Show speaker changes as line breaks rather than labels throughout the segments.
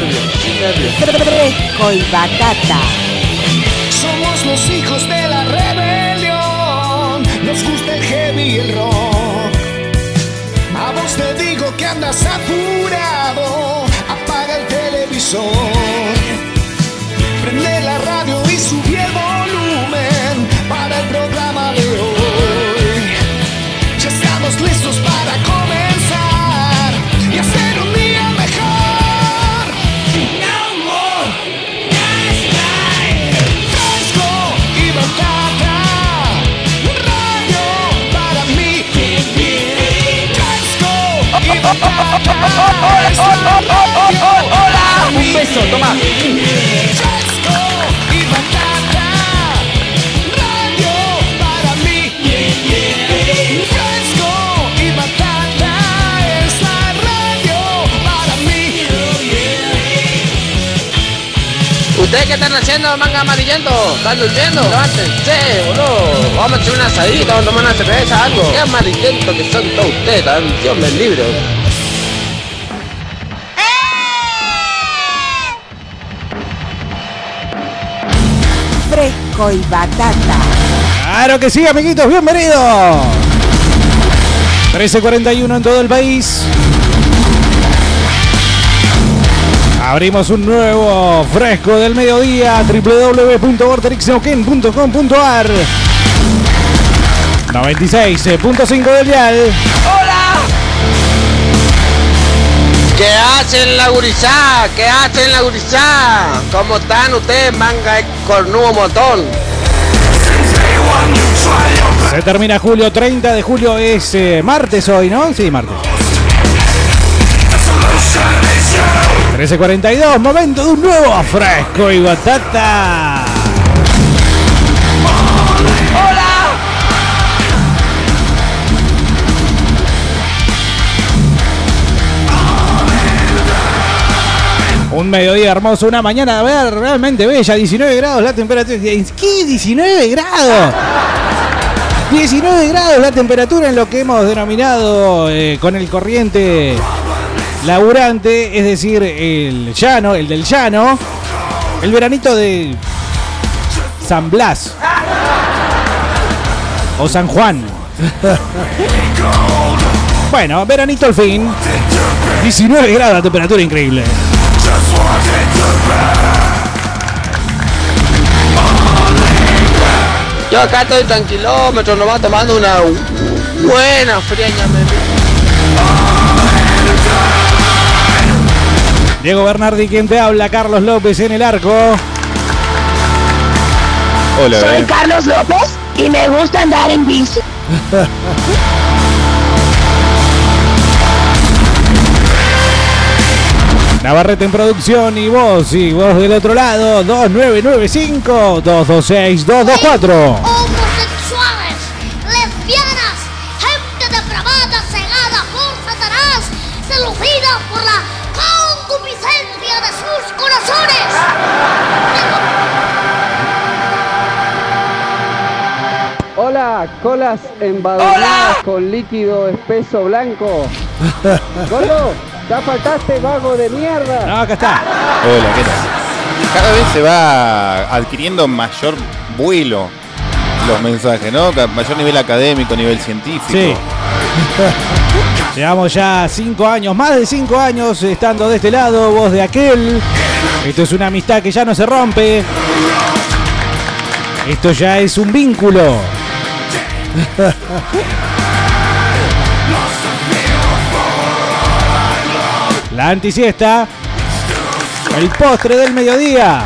nervios,
y batata.
Somos los hijos de la rebelión. Nos gusta el heavy y el rock. A vos te digo que andas apurado. Apaga el televisor. Prende la radio y subí el volumen para el programa de hoy. Ya estamos listos la radio para mí.
¿Ustedes qué están haciendo, manga amarillento? ¿Están durmiendo? Levántense, boludo. Vamos a echar una asadita, vamos a tomar una cerveza, algo. Qué amarillento que son todos ustedes, Dios me libre.
Y batata.
Claro que sí, amiguitos, bienvenidos. 13.41 en todo el país. Abrimos un nuevo fresco del mediodía www.vorterixneuquén.com.ar 96.5 del dial.
¿Qué hacen la gurizá? ¿Qué hacen la gurizá? ¿Cómo están ustedes, manga de cornudo motón?
Se termina julio, 30 de julio es eh, martes hoy, ¿no? Sí, martes. 13.42, momento de un nuevo fresco y batata. Un mediodía hermoso, una mañana a ver, realmente bella, 19 grados la temperatura. ¿Qué 19 grados? 19 grados la temperatura en lo que hemos denominado eh, con el corriente laburante, es decir, el llano, el del llano, el veranito de San Blas o San Juan. bueno, veranito al fin. 19 grados la temperatura increíble.
Yo acá estoy tranquilómetro, nomás tomando una buena friaña. me-
Diego Bernardi quien te habla, Carlos López en el arco.
Hola,
Soy. Carlos López y me gusta andar en bici.
Navarrete en producción y vos, y vos del otro lado, 2995-226-224.
homosexuales, lesbianas, gente depravada, cegada por Satanás, seducida por la concupiscencia de sus corazones.
Hola, colas embadurnadas con líquido espeso blanco. Gordo, ya faltaste, vago de mierda.
No, acá está.
Hola, ¿qué tal? Cada vez se va adquiriendo mayor vuelo los mensajes, ¿no? Mayor nivel académico, nivel científico.
Sí. Llevamos ya cinco años, más de cinco años estando de este lado, vos de aquel. Esto es una amistad que ya no se rompe. Esto ya es un vínculo. La antisiesta. El postre del mediodía.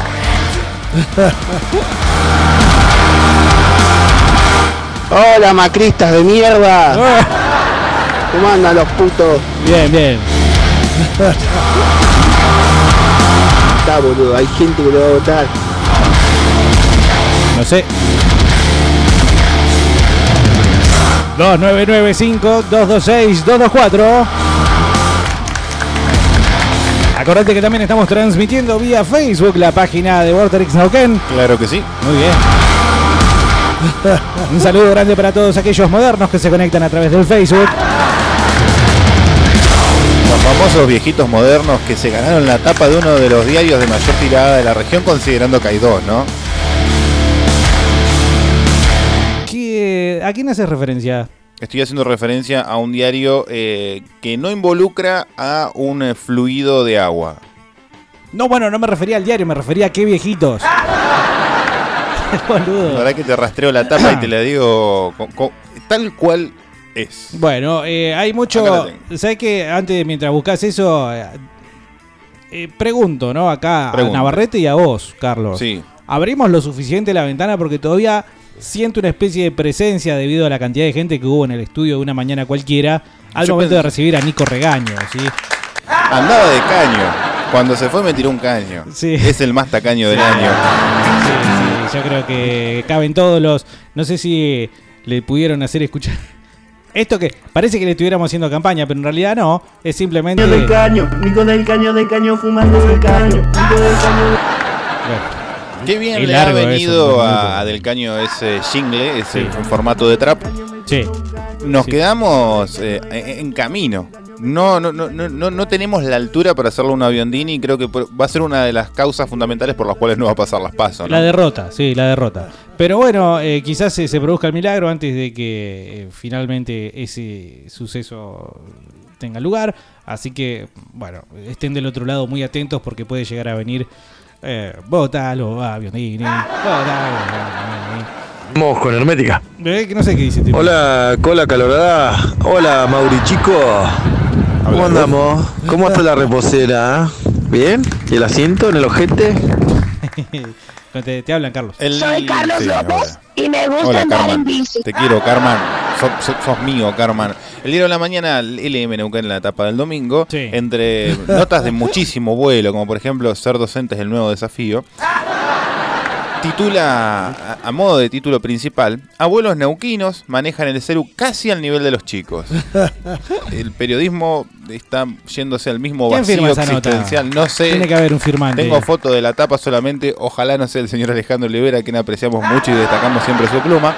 Hola, macristas de mierda. ¿Cómo andan los putos?
Bien, bien.
Está, boludo, hay gente que lo va a votar.
No sé. 2995-226-224. Acordate que también estamos transmitiendo vía Facebook la página de Vorterix Nauquén.
Claro que sí.
Muy bien. Un saludo grande para todos aquellos modernos que se conectan a través del Facebook.
Pam, famosos viejitos modernos que se ganaron la tapa de uno de los diarios de mayor tirada de la región, considerando que hay dos, ¿no?
¿Qué- ¿A quién haces referencia?
Estoy haciendo referencia a un diario eh, que no involucra a un eh, fluido de agua.
No, bueno, no me refería al diario, me refería a qué viejitos.
La
Boludo.
verdad que te rastreo la tapa y te la digo co- co- tal cual es.
Bueno, eh, hay mucho.
la.
¿Sabes qué? Antes, mientras buscas eso, eh, eh, pregunto, ¿no? Acá a Navarrete y a vos, Carlos.
Sí.
Abrimos lo suficiente la ventana porque todavía siento una especie de presencia debido a la cantidad de gente que hubo en el estudio de una mañana cualquiera al
Yo
momento
pensé-
de recibir a Nico Regaño, ¿sí?
Andaba de caño. Cuando se fue me tiró un caño.
Sí.
Es el más tacaño del año.
Sí, sí, yo creo que caben todos los. No sé si le pudieron hacer escuchar. Esto que parece que le estuviéramos haciendo campaña, pero en realidad no. Es simplemente.
del caño, Nico del caño del caño fumando del caño, Nico del caño.
Bueno,
Qué bien le ha
eso,
venido a, a Del Caño ese jingle, ese
Sí.
formato de trap.
sí.
Nos
Sí.
quedamos eh, en, camino. No, no, no, no, no, tenemos la altura para hacerlo un aviondini y creo que va a ser una de las causas fundamentales por las cuales no va a pasar las pasos. ¿no?
La derrota, sí, la derrota. Pero bueno, eh, quizás se, se produzca el milagro antes de que eh, finalmente ese suceso tenga lugar. Así que, bueno, estén del otro lado muy atentos porque puede llegar a venir eh, Botalo, Aviondini, Botalo,
Vamos con Hermética.
Eh, que no sé qué dice. tipo.
Hola, cola calorada. Hola, Mauri chico. ¿Cómo andamos? ¿Cómo está la reposera? ¿Bien? ¿Y el asiento en el ojete?
te, te hablan, Carlos.
El-
Soy Carlos
sí,
López y me gusta
Hola,
andar
Carmen.
en bici.
Te quiero, Carmen. Sos, sos- sos mío, Carmen. El diario de la mañana, LM Neuquén en la etapa del domingo,
Sí.
entre notas de muchísimo vuelo, como por ejemplo ser docente es el nuevo desafío, titula, a, a modo de título principal, abuelos neuquinos manejan el celu casi al nivel de los chicos. El periodismo está yéndose al mismo
¿Quién
vacío
esa nota?
existencial. No sé.
Tiene que haber un firmante.
Tengo foto de la tapa solamente, ojalá no sea el señor Alejandro Olivera, a quien apreciamos mucho y destacamos siempre su pluma.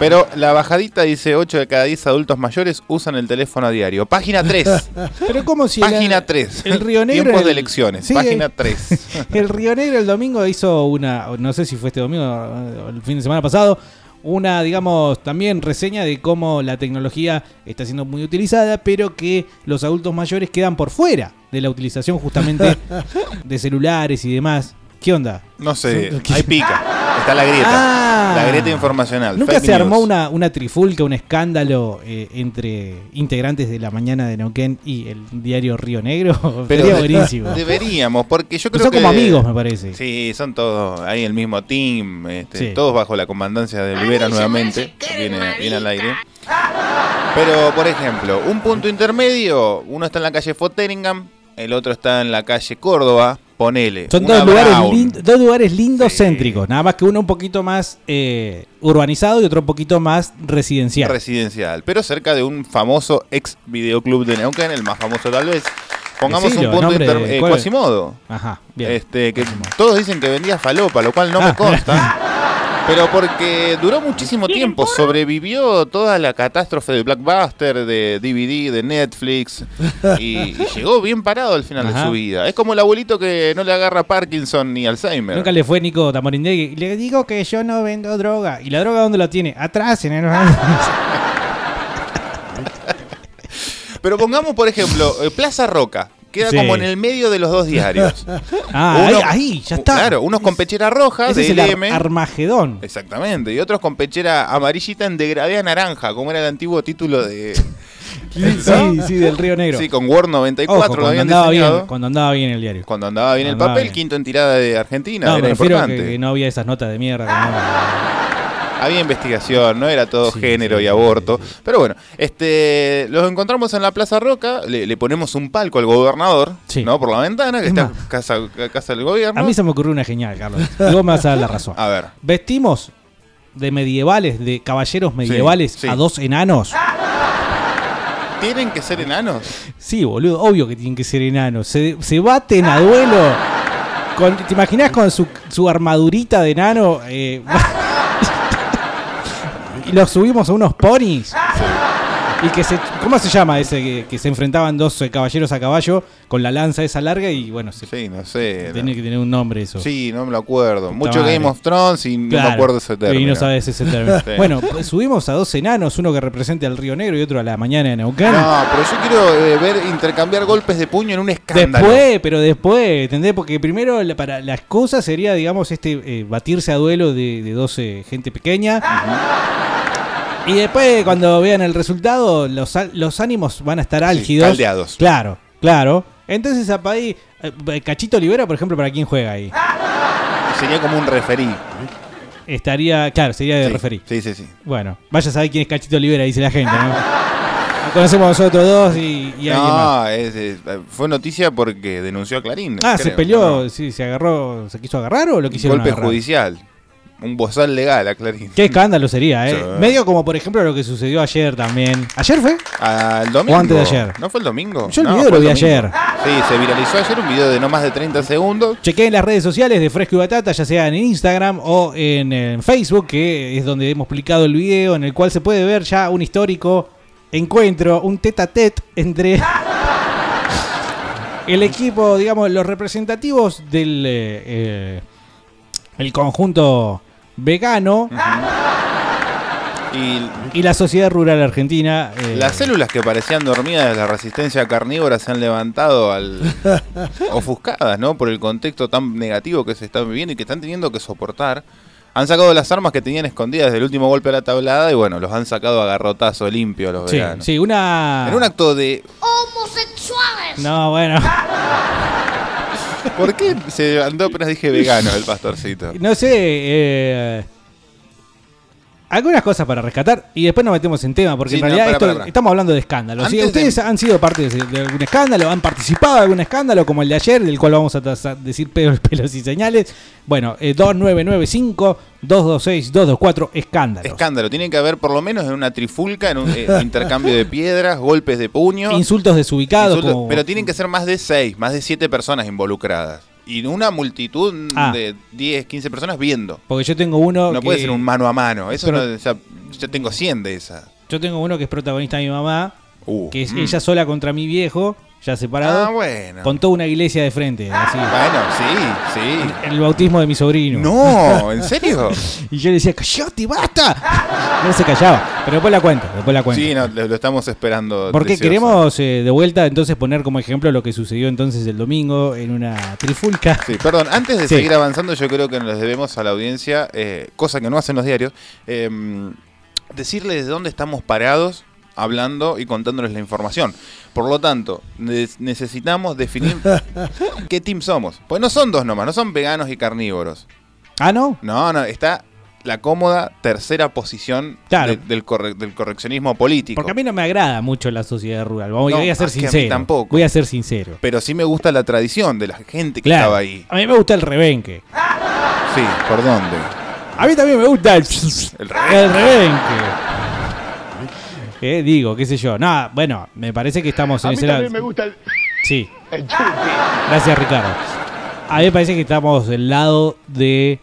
Pero la bajadita dice 8 de cada 10 adultos mayores usan el teléfono a diario. Página 3.
Pero como si
Página
la-
3.
el Río Negro
Tiempos
el-
de elecciones.
Sí,
Página
el-
3.
El Río Negro el domingo hizo una, no sé si fue este domingo o el fin de semana pasado, una, digamos, también reseña de cómo la tecnología está siendo muy utilizada, pero que los adultos mayores quedan por fuera de la utilización justamente de celulares y demás. ¿Qué onda?
No sé, hay pica. Está la grieta.
Ah.
la grieta informacional.
¿Nunca
fake
se armó una, una trifulca, un escándalo eh, entre integrantes de la mañana de Neuquén y el diario Río Negro?
Pero
Sería
de-
buenísimo.
Deberíamos, porque yo creo
son
que.
como amigos, me parece.
Sí, son todos ahí el mismo team, este,
Sí.
todos bajo la comandancia de Olivera nuevamente, viene, viene al aire. Pero, por ejemplo, un punto intermedio, uno está en la calle Fotteringham, el otro está en la calle Córdoba, ponele.
Son dos lugares,
Brown.
lin- dos lugares lindos
Sí.
céntricos, nada más que uno un poquito más eh, urbanizado y otro un poquito más residencial.
residencial, pero cerca de un famoso ex videoclub de Neuquén, el más famoso tal vez. Pongamos
Decilo,
un punto
nombre
inter
de-
eh. Quasimodo.
Ajá, bien.
Este, que todos dicen que vendía falopa, lo cual no me
Ah.
consta. Pero porque duró muchísimo tiempo, sobrevivió toda la catástrofe de Blackbuster, de DVD, de Netflix, y, y llegó bien parado al final de su vida. Es como el abuelito que no le agarra Parkinson ni Alzheimer.
Nunca le fue Nico Tamorindegui. Le digo que yo no vendo droga. ¿Y la droga dónde la tiene? Atrás, en el...
Pero pongamos, por ejemplo, eh, Plaza Roca. Queda
Sí.
como en el medio de los dos diarios.
Ah,
Uno-
ahí, ahí, ya está.
Claro, unos con pechera roja
Ese
de
es el Ar-
LM.
Armagedón.
Exactamente, y otros con pechera amarillita en degradé a naranja, como era el antiguo título de...
Sí, sí, del Río Negro.
Sí, con Word 94
Ojo,
lo
cuando
habían
andaba,
diseñado.
bien, cuando andaba bien el diario.
Cuando andaba bien el
Andaba
papel,
bien.
quinto en tirada de Argentina,
No,
era importante.
que no había esas notas de mierda. que no-
Había investigación, no era todo
Sí,
género
sí,
y aborto.
sí.
Pero bueno, este los encontramos en la Plaza Roca, le, le ponemos un palco al gobernador. ¿no? Por la ventana, que
Es
está
más,
casa, casa del gobierno.
A mí se me ocurrió una genial, Carlos. Vos me vas a dar la razón.
A ver,
Vestimos de medievales, de caballeros medievales a dos enanos.
¿tienen que ser enanos?
Sí, boludo, obvio que tienen que ser enanos. Se, se baten a duelo. Con- ¿Te imaginas con su, su armadurita de enano? eh, y los subimos a unos ponis. Y que se, ¿cómo se llama ese que, que se enfrentaban dos eh, caballeros a caballo con la lanza esa larga y bueno, se,
Sí, no sé.
tenía que tener un nombre eso.
Sí, no me lo acuerdo. Mucho
madre.
Game of Thrones y no me acuerdo ese término.
Y no sabes ese término.
Sí.
Bueno, pues subimos a dos enanos, uno que represente al Río Negro y otro a la mañana de Neuquén.
No, pero yo quiero eh, ver intercambiar golpes de puño en un escándalo.
Después, pero después, ¿entendés? Porque primero la- para las cosas sería, digamos, este eh, batirse a duelo de, de 12 gente pequeña. Y después, cuando vean el resultado, los, los ánimos van a estar álgidos.
caldeados.
Claro, claro. Entonces, apa ahí, eh, Cachito Olivera, por ejemplo, ¿para quién juega ahí?
Sería como un referí.
Estaría, claro, sería de
Sí,
referí.
Sí, sí, sí.
Bueno, vaya a saber quién es Cachito Olivera, dice la gente, ¿no? Conocemos nosotros dos y, y más.
No, es- es- fue noticia porque denunció a Clarín.
Ah, se peleó,
¿no?
sí, se agarró, se quiso agarrar o lo quisieron
Golpe
agarrar?
judicial. Un bozal legal a Clarín.
Qué escándalo sería, ¿eh?
Sí.
Medio como por ejemplo lo que sucedió ayer también. ¿Ayer fue?
Al domingo.
O antes de ayer.
¿No fue el domingo?
Yo el
No,
video lo vi ayer.
Sí, se viralizó ayer un video de no más de 30 segundos.
Chequé en las redes sociales de Fresco y Batata, ya sea en Instagram o en, en Facebook, que es donde hemos publicado el video, en el cual se puede ver ya un histórico encuentro, un tete a tete entre el equipo, digamos, los representativos del eh, eh, el conjunto vegano
Y
y la sociedad rural argentina. eh,
las células que parecían dormidas de la resistencia carnívora se han levantado al ofuscadas, ¿no? Por el contexto tan negativo que se está viviendo y que están teniendo que soportar. Han sacado las armas que tenían escondidas desde el último golpe de la tablada y bueno, los han sacado a garrotazo limpio a los
sí,
veganos.
sí, una.
En un acto de...
Homosexuales.
No, bueno.
¿Por qué se levantó apenas dije vegano el pastorcito?
No sé. eh, algunas cosas para rescatar y después nos metemos en tema, porque
Sí,
en
no,
realidad esto- estamos hablando de escándalos. ¿sí?
De-
Ustedes han sido parte de, de algún escándalo, han participado de algún escándalo como el de ayer, del cual vamos a decir pelos, pelos y señales. Bueno, eh, 2995-226-224, escándalos.
Escándalo, tiene que haber por lo menos en una trifulca, en un eh, intercambio de piedras, golpes de puño.
Insultos desubicados.
Insultos,
como-
Pero tienen que ser más de seis, más de siete personas involucradas. Y una multitud
Ah.
de 10, 15 personas viendo.
Porque yo tengo uno.
No
que-
puede ser un mano a mano. Eso
Pero-
no, o sea, yo tengo 100 de esas.
Yo tengo uno que es protagonista de mi mamá,
Uh,
que es
mm.
ella sola contra mi viejo, ya separado.
Ah, bueno.
Con toda una iglesia de frente. Así.
Bueno, sí, sí.
El bautismo de mi sobrino.
No, ¿en serio?
Y yo le decía, ¡callate, basta! No se callaba. Pero después la cuento, después la cuento.
Sí, no, lo, lo estamos esperando.
Porque
deseoso.
queremos eh, de vuelta entonces poner como ejemplo lo que sucedió entonces el domingo en una trifulca.
Sí, perdón, antes de
Sí.
seguir avanzando, yo creo que nos debemos a la audiencia, eh, cosa que no hacen los diarios, eh, decirles de dónde estamos parados hablando y contándoles la información. Por lo tanto, ne- necesitamos definir qué team somos. Pues no son dos nomás, no son veganos y carnívoros.
Ah, ¿no?
No, no, está la cómoda tercera posición
Claro.
de- del, corre- del correccionismo político.
Porque a mí no me agrada mucho la sociedad rural. Voy,
No,
voy a ser
a mí
sincero.
tampoco.
Voy a ser sincero.
Pero sí me gusta la tradición de la gente que
Claro.
estaba ahí.
A mí me gusta el rebenque.
Sí, ¿por dónde?
A mí también me gusta el,
El rebenque.
el rebenque. Eh, digo, qué sé yo. Nada, bueno, me parece que estamos en ese lado.
gusta el,
Sí. Gracias, Ricardo. A mí me parece que estamos del lado de.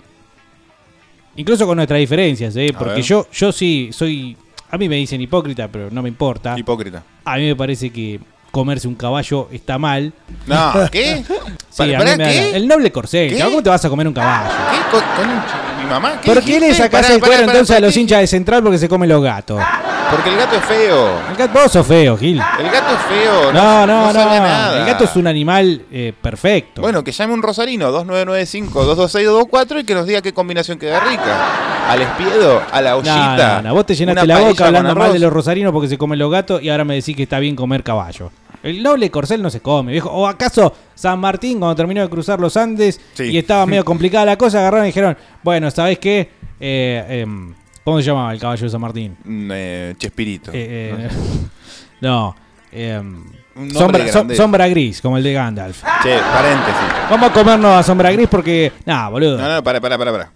Incluso con nuestras diferencias, ¿eh?
A
Porque
ver.
yo, yo sí soy. A mí me dicen hipócrita, pero no me importa.
Hipócrita.
A mí me parece que comerse un caballo está mal.
No, ¿qué?
Sí, a
¿Para
mí me da-
qué?
El noble corcel.
¿Qué?
¿Cómo te vas a comer un caballo?
¿Qué? Con, concha de mi mamá? ¿Qué
¿Por qué
dijiste?
le sacás
Pará,
el
pará,
cuero
pará,
entonces a
pará,
los
¿qué?
hinchas de central porque se comen los gatos?
Porque el gato es feo.
El gato, vos sos feo, Gil.
El gato es feo.
No, no, no.
sabe nada.
El gato es un animal eh, perfecto.
Bueno, que llame un rosarino, 2995-226-224 y que nos diga qué combinación queda rica. Al espiedo, a la
No,
ollita.
no, no, vos te llenaste la boca hablando mal de los rosarinos porque se comen los gatos y ahora me decís que está bien comer caballo. El noble corcel no se come, viejo. ¿O acaso San Martín, cuando terminó de cruzar los Andes
Sí.
y estaba medio complicada la cosa, agarraron y dijeron, bueno, ¿sabés qué? Eh, em, ¿Cómo se llamaba el caballo de San Martín?
Mm, eh, Chespirito.
Eh, eh, no. em, sombra, sombra gris, como el de Gandalf.
Che, paréntesis.
Vamos a comernos a sombra gris porque... Nah, boludo.
No, no, para, para, para, para.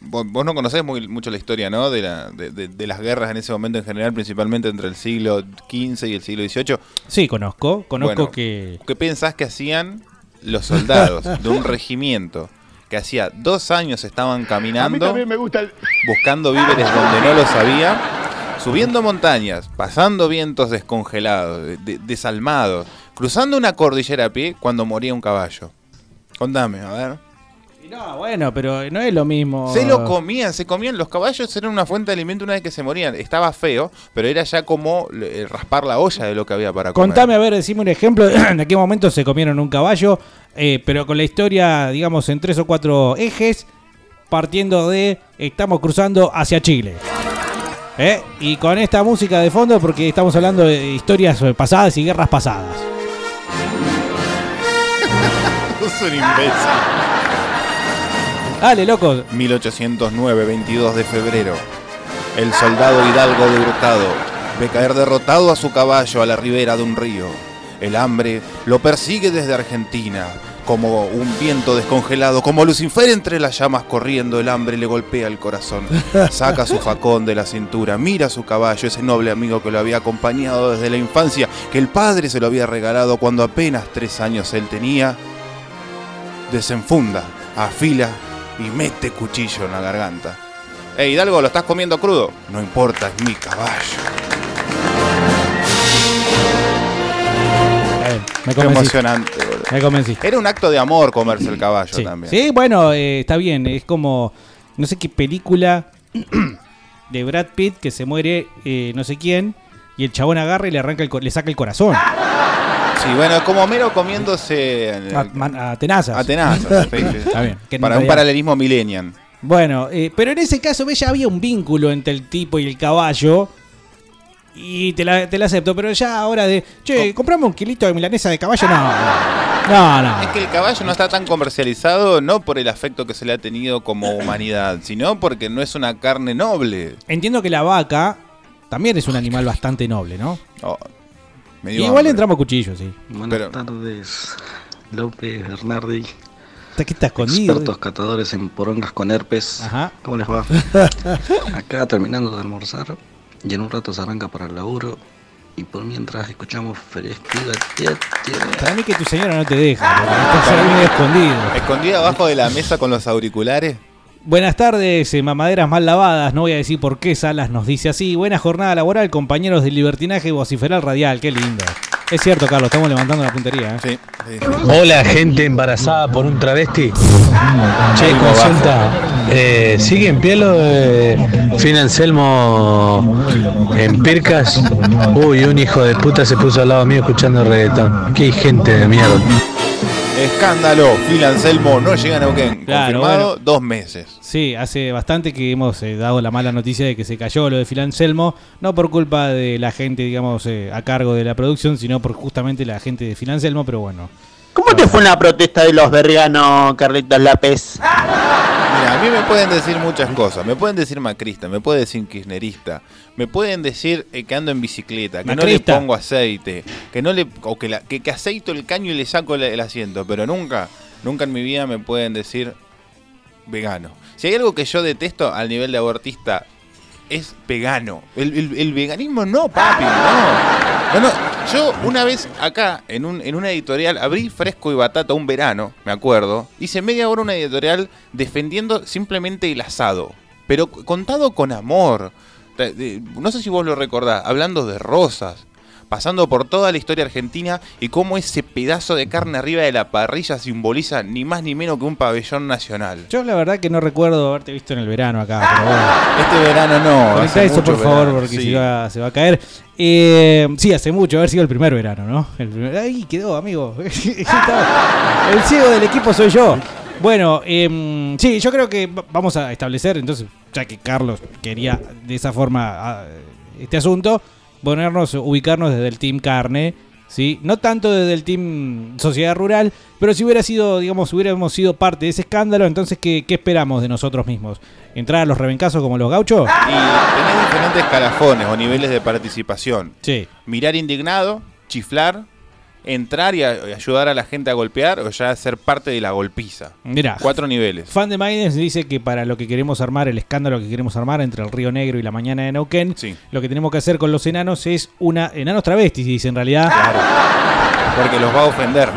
Vos, vos no conocés muy, mucho la historia, ¿no? De, la, de, de- de las guerras en ese momento en general, principalmente entre el siglo XV y el siglo XVIII.
Sí, conozco. Conozco
Bueno,
que...
¿Qué pensás que hacían los soldados de un regimiento que hacía dos años estaban caminando
me gusta el,
buscando víveres donde no los había Subiendo montañas, pasando vientos descongelados, de- de- desalmados, cruzando una cordillera a pie cuando moría un caballo. Contame, a ver.
No, bueno, pero no es lo mismo.
Se lo comían, se comían. Los caballos eran una fuente de alimento una vez que se morían. Estaba feo, pero era ya como eh, raspar la olla de lo que había para comer.
Contame, a ver, decime un ejemplo. ¿En qué momento se comieron un caballo? Eh, pero con la historia, digamos, en tres o cuatro ejes, partiendo de estamos cruzando hacia Chile. ¿Eh? Y con esta música de fondo, porque estamos hablando de historias pasadas y guerras pasadas.
Sos un imbécil.
Dale, loco.
1809, 22 de febrero. El soldado Hidalgo de Hurtado ve caer derrotado a su caballo a la ribera de un río. El hambre lo persigue desde Argentina. Como un viento descongelado, como Lucifer entre las llamas corriendo, el hambre le golpea el corazón. Saca su facón de la cintura, mira a su caballo, ese noble amigo que lo había acompañado desde la infancia, que el padre se lo había regalado cuando apenas tres años él tenía. Desenfunda, afila y mete cuchillo en la garganta. Ey, Hidalgo, ¿lo estás comiendo crudo? No importa, es mi caballo.
Eh, me convenciste.
emocionante, boludo.
Me convenciste.
Era un acto de amor comerse el caballo
Sí,
también.
Sí, bueno, eh, está bien. Es como, no sé qué película de Brad Pitt que se muere eh, no sé quién y el chabón agarra y le arranca el, le saca el corazón.
Sí, bueno, es como Homero comiéndose
A, man- a tenazas.
a tenazas. sí, sí.
Está bien. que no
Para un
había-
paralelismo millennial.
Bueno, eh, pero en ese caso ve, ya había un vínculo entre el tipo y el caballo. Y te la, te la acepto, pero ya ahora de, che, comprame un kilito de milanesa de caballo, no. No, no.
Es que el caballo no está tan comercializado no por el afecto que se le ha tenido como humanidad, sino porque no es una carne noble.
Entiendo que la vaca también es un animal bastante noble, ¿no?
Oh,
igual
hambre.
entramos cuchillos, sí.
Buenas
Pero-
tardes, López Bernardi,
Está que está escondido.
expertos catadores en porongas con herpes.
Ajá.
¿Cómo les va? Acá terminando de almorzar y en un rato se arranca para el laburo y por mientras escuchamos tía.
Para mí que tu señora no te deja, ahí medio escondido.
Escondida abajo de la mesa con los auriculares.
Buenas tardes, eh, mamaderas mal lavadas. No voy a decir por qué Salas nos dice así. Buena jornada laboral, compañeros del libertinaje vociferal radial. Qué lindo. Es cierto, Carlos, estamos levantando la puntería. ¿eh?
Sí, sí.
Hola, gente embarazada por un travesti. Che, consulta. Eh, ¿Sigue en pie lo de Fin Anselmo en Pircas? Uy, un hijo de puta se puso al lado mío escuchando reggaetón. Qué gente de mierda.
Escándalo, Phil Anselmo no llega a Neuquén.
Claro,
Confirmado
bueno.
dos meses.
Sí, hace bastante que hemos eh, dado la mala noticia de que se cayó lo de Filanselmo, no por culpa de la gente, digamos, eh, a cargo de la producción, sino por justamente la gente de Filanselmo, pero bueno.
¿Cómo te fue una protesta de los verganos, Carlitos López?
Mira, a mí me pueden decir muchas cosas. Me pueden decir macrista, me pueden decir kirchnerista, me pueden decir eh, que ando en bicicleta, que no le pongo aceite, que no le o que, la- que, que aceito el caño y le saco el, el asiento, pero nunca, nunca en mi vida me pueden decir vegano. Si hay algo que yo detesto al nivel de abortista es vegano. El, veganismo no, papi, no. Yo una vez acá, en, un, en una editorial, abrí Fresco y Batata un verano, me acuerdo. Hice media hora una editorial defendiendo simplemente el asado. Pero contado con amor. No sé si vos lo recordás, hablando de rosas. Pasando por toda la historia argentina y cómo ese pedazo de carne arriba de la parrilla simboliza ni más ni menos que un pabellón nacional.
Yo la verdad que no recuerdo haberte visto en el verano acá, pero bueno.
Este verano no.
Conectá eso por favor, porque
sí.
se, va, se va a caer. Eh, sí, hace mucho, haber sido el primer verano, ¿no? El primer- Ahí quedó, amigo. El ciego del equipo soy yo. Bueno, em, sí, yo creo que va- vamos a establecer, entonces, ya que Carlos quería de esa forma ah, este asunto, ponernos, ubicarnos desde el Team Carne, ¿sí? No tanto desde el Team Sociedad Rural, pero si hubiera sido, digamos, hubiéramos sido parte de ese escándalo, entonces, ¿qué, qué esperamos de nosotros mismos? ¿Entrar a los rebencazos como los gauchos?
Y tenés diferentes escalafones o niveles de participación.
Sí.
Mirar indignado, chiflar, entrar y, a- y ayudar a la gente a golpear o ya ser parte de la golpiza.
Mirá.
Cuatro niveles.
Fan de Maidens dice que para lo que queremos armar, el escándalo que queremos armar entre el Río Negro y la mañana de Neuquén, lo que tenemos que hacer con los enanos es una. Enanos travestis, dice en realidad.
Porque los va a ofender.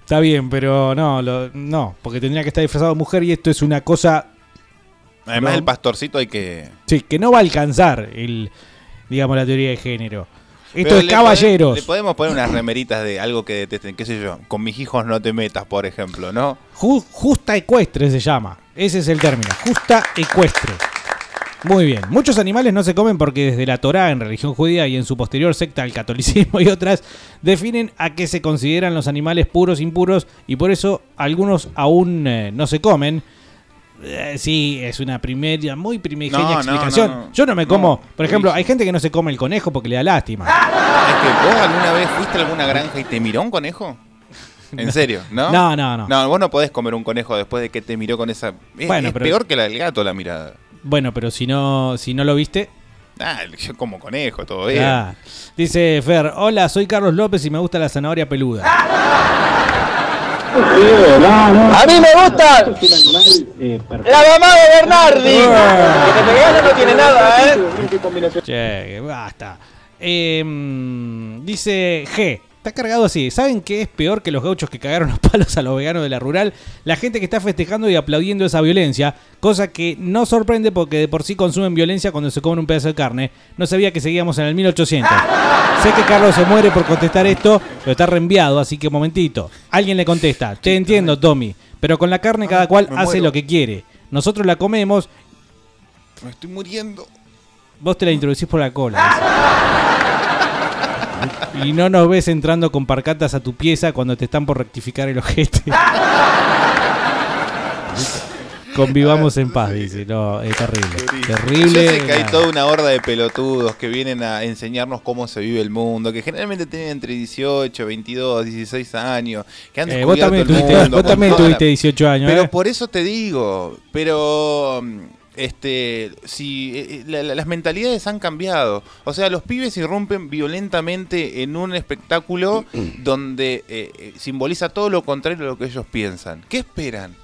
Está bien, pero no, lo- no, porque tendría que estar disfrazado de mujer y esto es una cosa
Además,
No.
el pastorcito hay que.
Sí, que no va a alcanzar el, digamos, la teoría de género. Esto es
le
caballeros.
le podemos poner unas remeritas de algo que detesten, qué sé yo. Con mis hijos no te metas, por ejemplo, ¿no?
Ju- justa ecuestre se llama. Ese es el término. Justa ecuestre. Muy bien. Muchos animales no se comen porque desde la Torá en religión judía y en su posterior secta al catolicismo y otras definen a qué se consideran los animales puros, impuros y por eso algunos aún eh, no se comen. Eh, sí, es una primera, muy primigenia
No,
explicación.
no, no.
Yo no me como, por ejemplo, hay gente que no se come el conejo porque le da lástima.
Es que vos alguna vez fuiste a alguna granja y te miró un conejo. ¿En serio? ¿No?
No, no, no.
No, vos no podés comer un conejo después de que te miró con esa. Es,
Bueno,
es
pero-
peor que la del gato la mirada.
Bueno, pero si no, si no lo viste,
Ah, yo como conejo, todo bien.
Ah. Dice Fer, hola, soy Carlos López y me gusta la zanahoria peluda.
A mí me gusta la mamá de Bernardi. Que te pegás no tiene nada, ¿eh?
Che, basta. Em, dice G. Está cargado así. ¿Saben qué es peor que los gauchos que cagaron los palos a los veganos de la rural? La gente que está festejando y aplaudiendo esa violencia, cosa que no sorprende porque de por sí consumen violencia cuando se comen un pedazo de carne. No sabía que seguíamos en el 1800. Sé que Carlos se muere por contestar esto, pero está reenviado, así que momentito. Alguien le contesta, te entiendo, Tommy, pero con la carne cada cual hace lo que quiere. Nosotros la comemos,
Me estoy muriendo.
Vos te la introducís por la cola. Y no nos ves entrando con parcatas a tu pieza cuando te están por rectificar el ojete. Convivamos en paz, dice. No, es terrible. Terrible.
Yo sé que hay toda una horda de pelotudos que vienen a enseñarnos cómo se vive el mundo, que generalmente tienen entre 18, 22, 16 años, que han
Eh, vos también
el
tuviste,
mundo
vos también tuviste 18 años.
Pero
¿eh?
por eso te digo, pero este si eh, eh, la- la- las mentalidades han cambiado. O sea, los pibes irrumpen violentamente en un espectáculo donde eh, eh, simboliza todo lo contrario a lo que ellos piensan. ¿Qué esperan?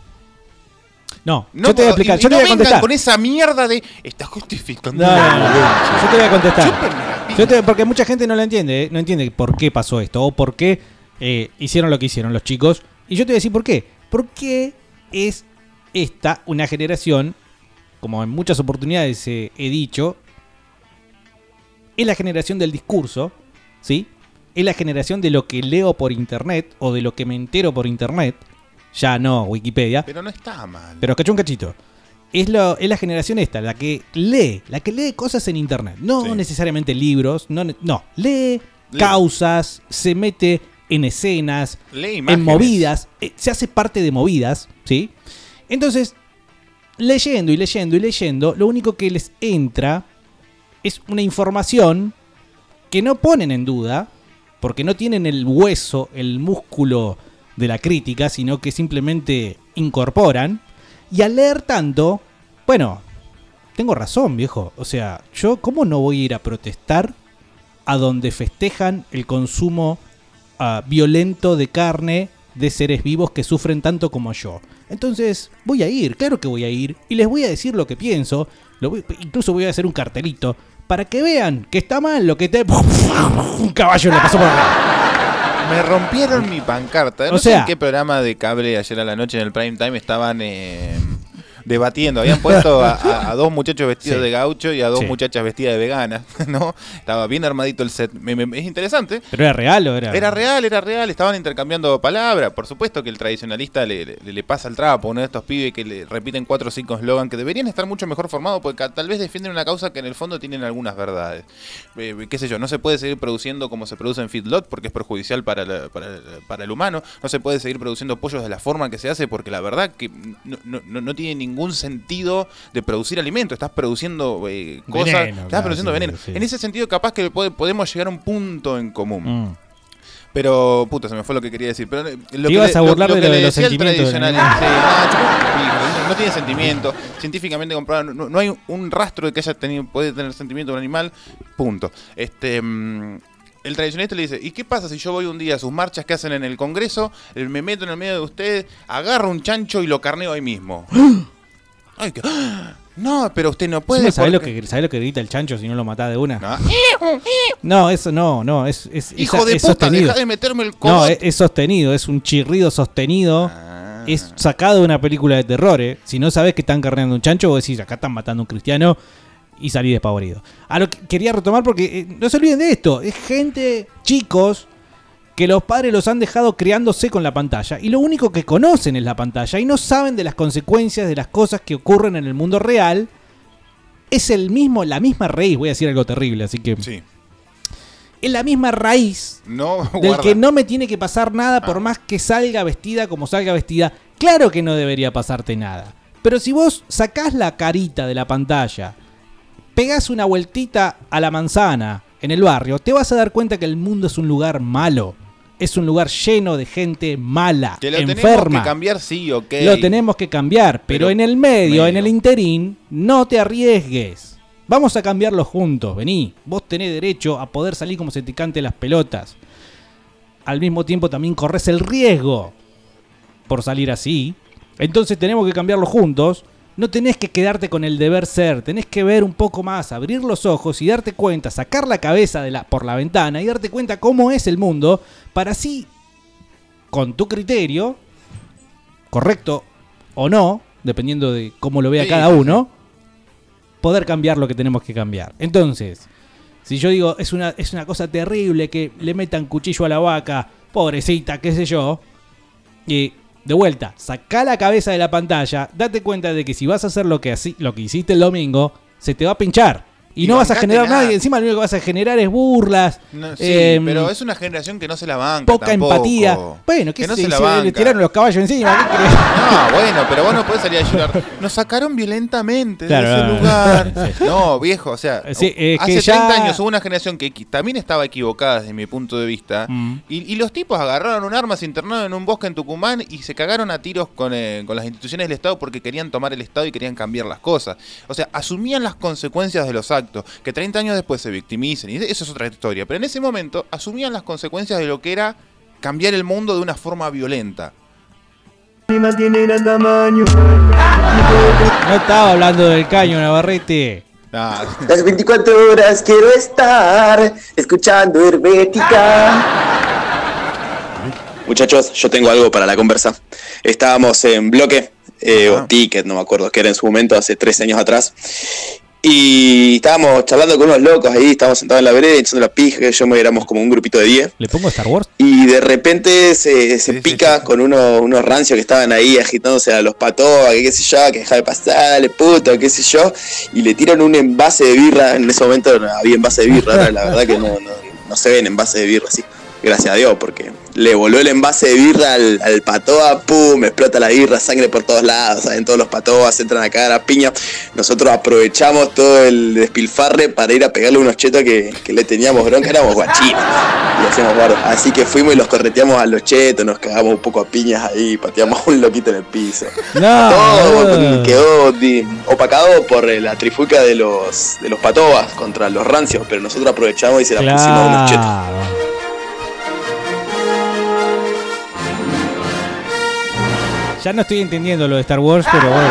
No,
No,
yo te voy a explicar,
y- y
yo te
no
voy a contestar.
con esa mierda de estás justificando.
No,
la
no, no, no.
violencia".
Yo te voy a contestar. Yo te- porque mucha gente no lo entiende, ¿eh? no entiende por qué pasó esto o por qué eh, hicieron lo que hicieron los chicos. Y yo te voy a decir por qué. Porque es esta una generación, como en muchas oportunidades eh, he dicho, es la generación del discurso, ¿sí? Es la generación de lo que leo por internet o de lo que me entero por internet. Ya no Wikipedia.
Pero no está mal.
Pero cachó un cachito. Es, lo, es la generación esta, la que lee, la que lee cosas en internet. No necesariamente libros, no, no, lee,
Lee.
causas, se mete en escenas,
Lee
en movidas, eh, se hace parte de movidas, ¿sí? Entonces, leyendo y leyendo y leyendo, lo único que les entra es una información que no ponen en duda, porque no tienen el hueso, el músculo de la crítica, sino que simplemente incorporan. Y al leer tanto, bueno, tengo razón, viejo. O sea, yo, ¿cómo no voy a ir a protestar a donde festejan el consumo ah, violento de carne de seres vivos que sufren tanto como yo? Entonces, voy a ir, claro que voy a ir, y les voy a decir lo que pienso. Lo voy- incluso voy a hacer un cartelito para que vean que está mal lo que te. Un caballo le pasó por arriba.
Me rompieron mi pancarta. No
O
sé
sea-
en qué programa de cable ayer a la noche en el prime time estaban eh, debatiendo. Habían puesto a, a- a dos muchachos vestidos
Sí.
de gaucho y a dos
Sí.
muchachas vestidas de vegana. ¿no? Estaba bien armadito el set. Me- me- es interesante.
¿Pero era real o era.?
Era real, era real, estaban intercambiando palabras. Por supuesto que el tradicionalista le, le- le pasa el trapo, uno de estos pibes que le repiten cuatro o cinco eslogan que deberían estar mucho mejor formados porque tal vez defienden una causa que en el fondo tienen algunas verdades. Eh, qué sé yo, no se puede seguir produciendo como se produce en feedlot porque es perjudicial para, la- para, para el humano. No se puede seguir produciendo pollos de la forma que se hace porque la verdad que no, no- no- no tiene ningún sentido de producir alimento. Estás produciendo eh, cosas,
Veneno,
estás
claro,
produciendo
sí,
veneno.
sí.
En ese sentido capaz que puede- podemos llegar a un punto en común.
Mm.
Pero, puta, se me fue lo que quería decir. Pero eh, lo
Te
que
ibas
le-
a burlar de
que
lo
le
de los
decía el
sentimientos
sí, un pico, no, no tiene sentimiento. Científicamente comprobado, no, no hay un rastro de que haya tenido, puede tener sentimiento un animal. Punto. Este. mm, el tradicionalista le dice, ¿y qué pasa si yo voy un día a sus marchas que hacen en el Congreso, eh, me meto en el medio de ustedes, agarro un chancho y lo carneo ahí mismo? Ay, que- No, pero usted no puede.
¿Sabés lo, que, ¿Sabés lo que grita el chancho si no lo matás de una?
No.
No, eso no, no, es, es,
Hijo
esa-
de
es
puta, deja de meterme el
No, es sostenido, es un chirrido sostenido.
Ah.
es sacado de una película de terror, ¿eh? Si no sabes que están carneando un chancho, vos decís, acá están matando a un cristiano y salí despavorido. A lo que quería retomar porque eh, no se olviden de esto, es gente, chicos, que los padres los han dejado criándose con la pantalla y lo único que conocen es la pantalla y no saben de las consecuencias de las cosas que ocurren en el mundo real. Es el mismo, la misma raíz, voy a decir algo terrible, así que
Sí.
es la misma raíz
No,
del
guarda.
que no me tiene que pasar nada por más que salga vestida como salga vestida. Claro que no debería pasarte nada. Pero si vos sacás la carita de la pantalla, pegás una vueltita a la manzana en el barrio, te vas a dar cuenta que el mundo es un lugar malo. Es un lugar lleno de gente mala,
Que lo tenemos
enferma.
que cambiar, sí, ok.
Lo tenemos que cambiar, pero,
Pero
en el medio,
medio.
en el interín, no te arriesgues. Vamos a cambiarlo juntos, vení. Vos tenés derecho a poder salir como se te cante las pelotas. Al mismo tiempo también corres el riesgo por salir así. Entonces tenemos que cambiarlo juntos. No tenés que quedarte con el deber ser, tenés que ver un poco más, abrir los ojos y darte cuenta, sacar la cabeza de la, por la ventana y darte cuenta cómo es el mundo, para así, con tu criterio, correcto o no, dependiendo de cómo lo vea
Sí,
cada uno, poder cambiar lo que tenemos que cambiar. Entonces, si yo digo, es una, es una cosa terrible que le metan cuchillo a la vaca, pobrecita, qué sé yo, y de vuelta, saca la cabeza de la pantalla, date cuenta de que si vas a hacer lo que, lo que hiciste el domingo, se te va a pinchar. Y,
Y
no vas a generar
nada.
y encima lo único que vas a generar es burlas.
No, sí,
em,
pero es una generación que no se la banca
poca
tampoco.
empatía. Bueno,
que
que
no
se,
se la
se le
banca.
tiraron los caballos encima. ¿qué crees?
No, bueno, pero vos no podés salir a llorar. Nos sacaron violentamente
Claro,
de ese
no,
lugar.
sí.
No, viejo, o sea,
Sí, es
hace
que ya-
30 años hubo una generación que también estaba equivocada desde mi punto de vista.
Mm.
Y, y los tipos agarraron un arma, se internaron en un bosque en Tucumán y se cagaron a tiros con, eh, con las instituciones del Estado porque querían tomar el Estado y querían cambiar las cosas. O sea, asumían las consecuencias de los actos. Que 30 años después se victimicen, y eso es otra historia. Pero en ese momento asumían las consecuencias de lo que era cambiar el mundo de una forma violenta.
No estaba hablando del caño, Navarrete.
Ah,
Las 24 horas quiero estar escuchando Hermética. Muchachos, yo tengo algo para la conversa. Estábamos en bloque, eh, o ticket, no me acuerdo, que era en su momento, hace tres años atrás. Y estábamos charlando con unos locos ahí, estábamos sentados en la vereda, echando la pija, que yo me éramos como un grupito de 10.
¿Le pongo Star Wars?
Y de repente se, se pica con uno- unos rancios que estaban ahí agitándose a los patos, que qué sé yo, que deja de pasar, dale puto, qué sé yo. Y le tiran un envase de birra. En ese momento no había envase de birra, la verdad que no, no, no se ven envases de birra así. Gracias a Dios, porque le voló el envase de birra al, al patoa, pum, explota la birra, sangre por todos lados, salen todos los patoas, entran a la piña. Nosotros aprovechamos todo el despilfarre para ir a pegarle unos chetos que, que le teníamos bronca, éramos guachinos. Y hacíamos bardo. Así que fuimos y los correteamos a los chetos, nos cagamos un poco a piñas ahí, pateamos a un loquito en el piso.
No,
Todo quedó opacado por eh, la trifuca de los, de los patobas contra los rancios, pero nosotros aprovechamos y se la pusimos a unos chetos.
Ya no estoy entendiendo lo de Star Wars, pero bueno.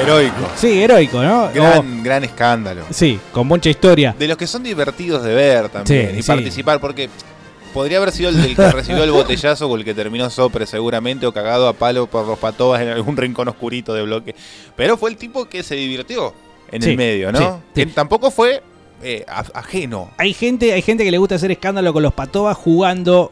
heroico.
Sí, heroico, ¿no?
Gran, gran escándalo.
Sí, con mucha historia.
De los que son divertidos de ver también
Sí,
y
sí.
participar, porque podría haber sido el del que recibió el botellazo o el que terminó sopre seguramente o cagado a palo por los patobas en algún rincón oscurito de bloque. Pero fue el tipo que se divirtió en
Sí,
el medio, ¿no?
sí, sí.
Que tampoco fue eh, ajeno.
Hay gente, hay gente que le gusta hacer escándalo con los patobas jugando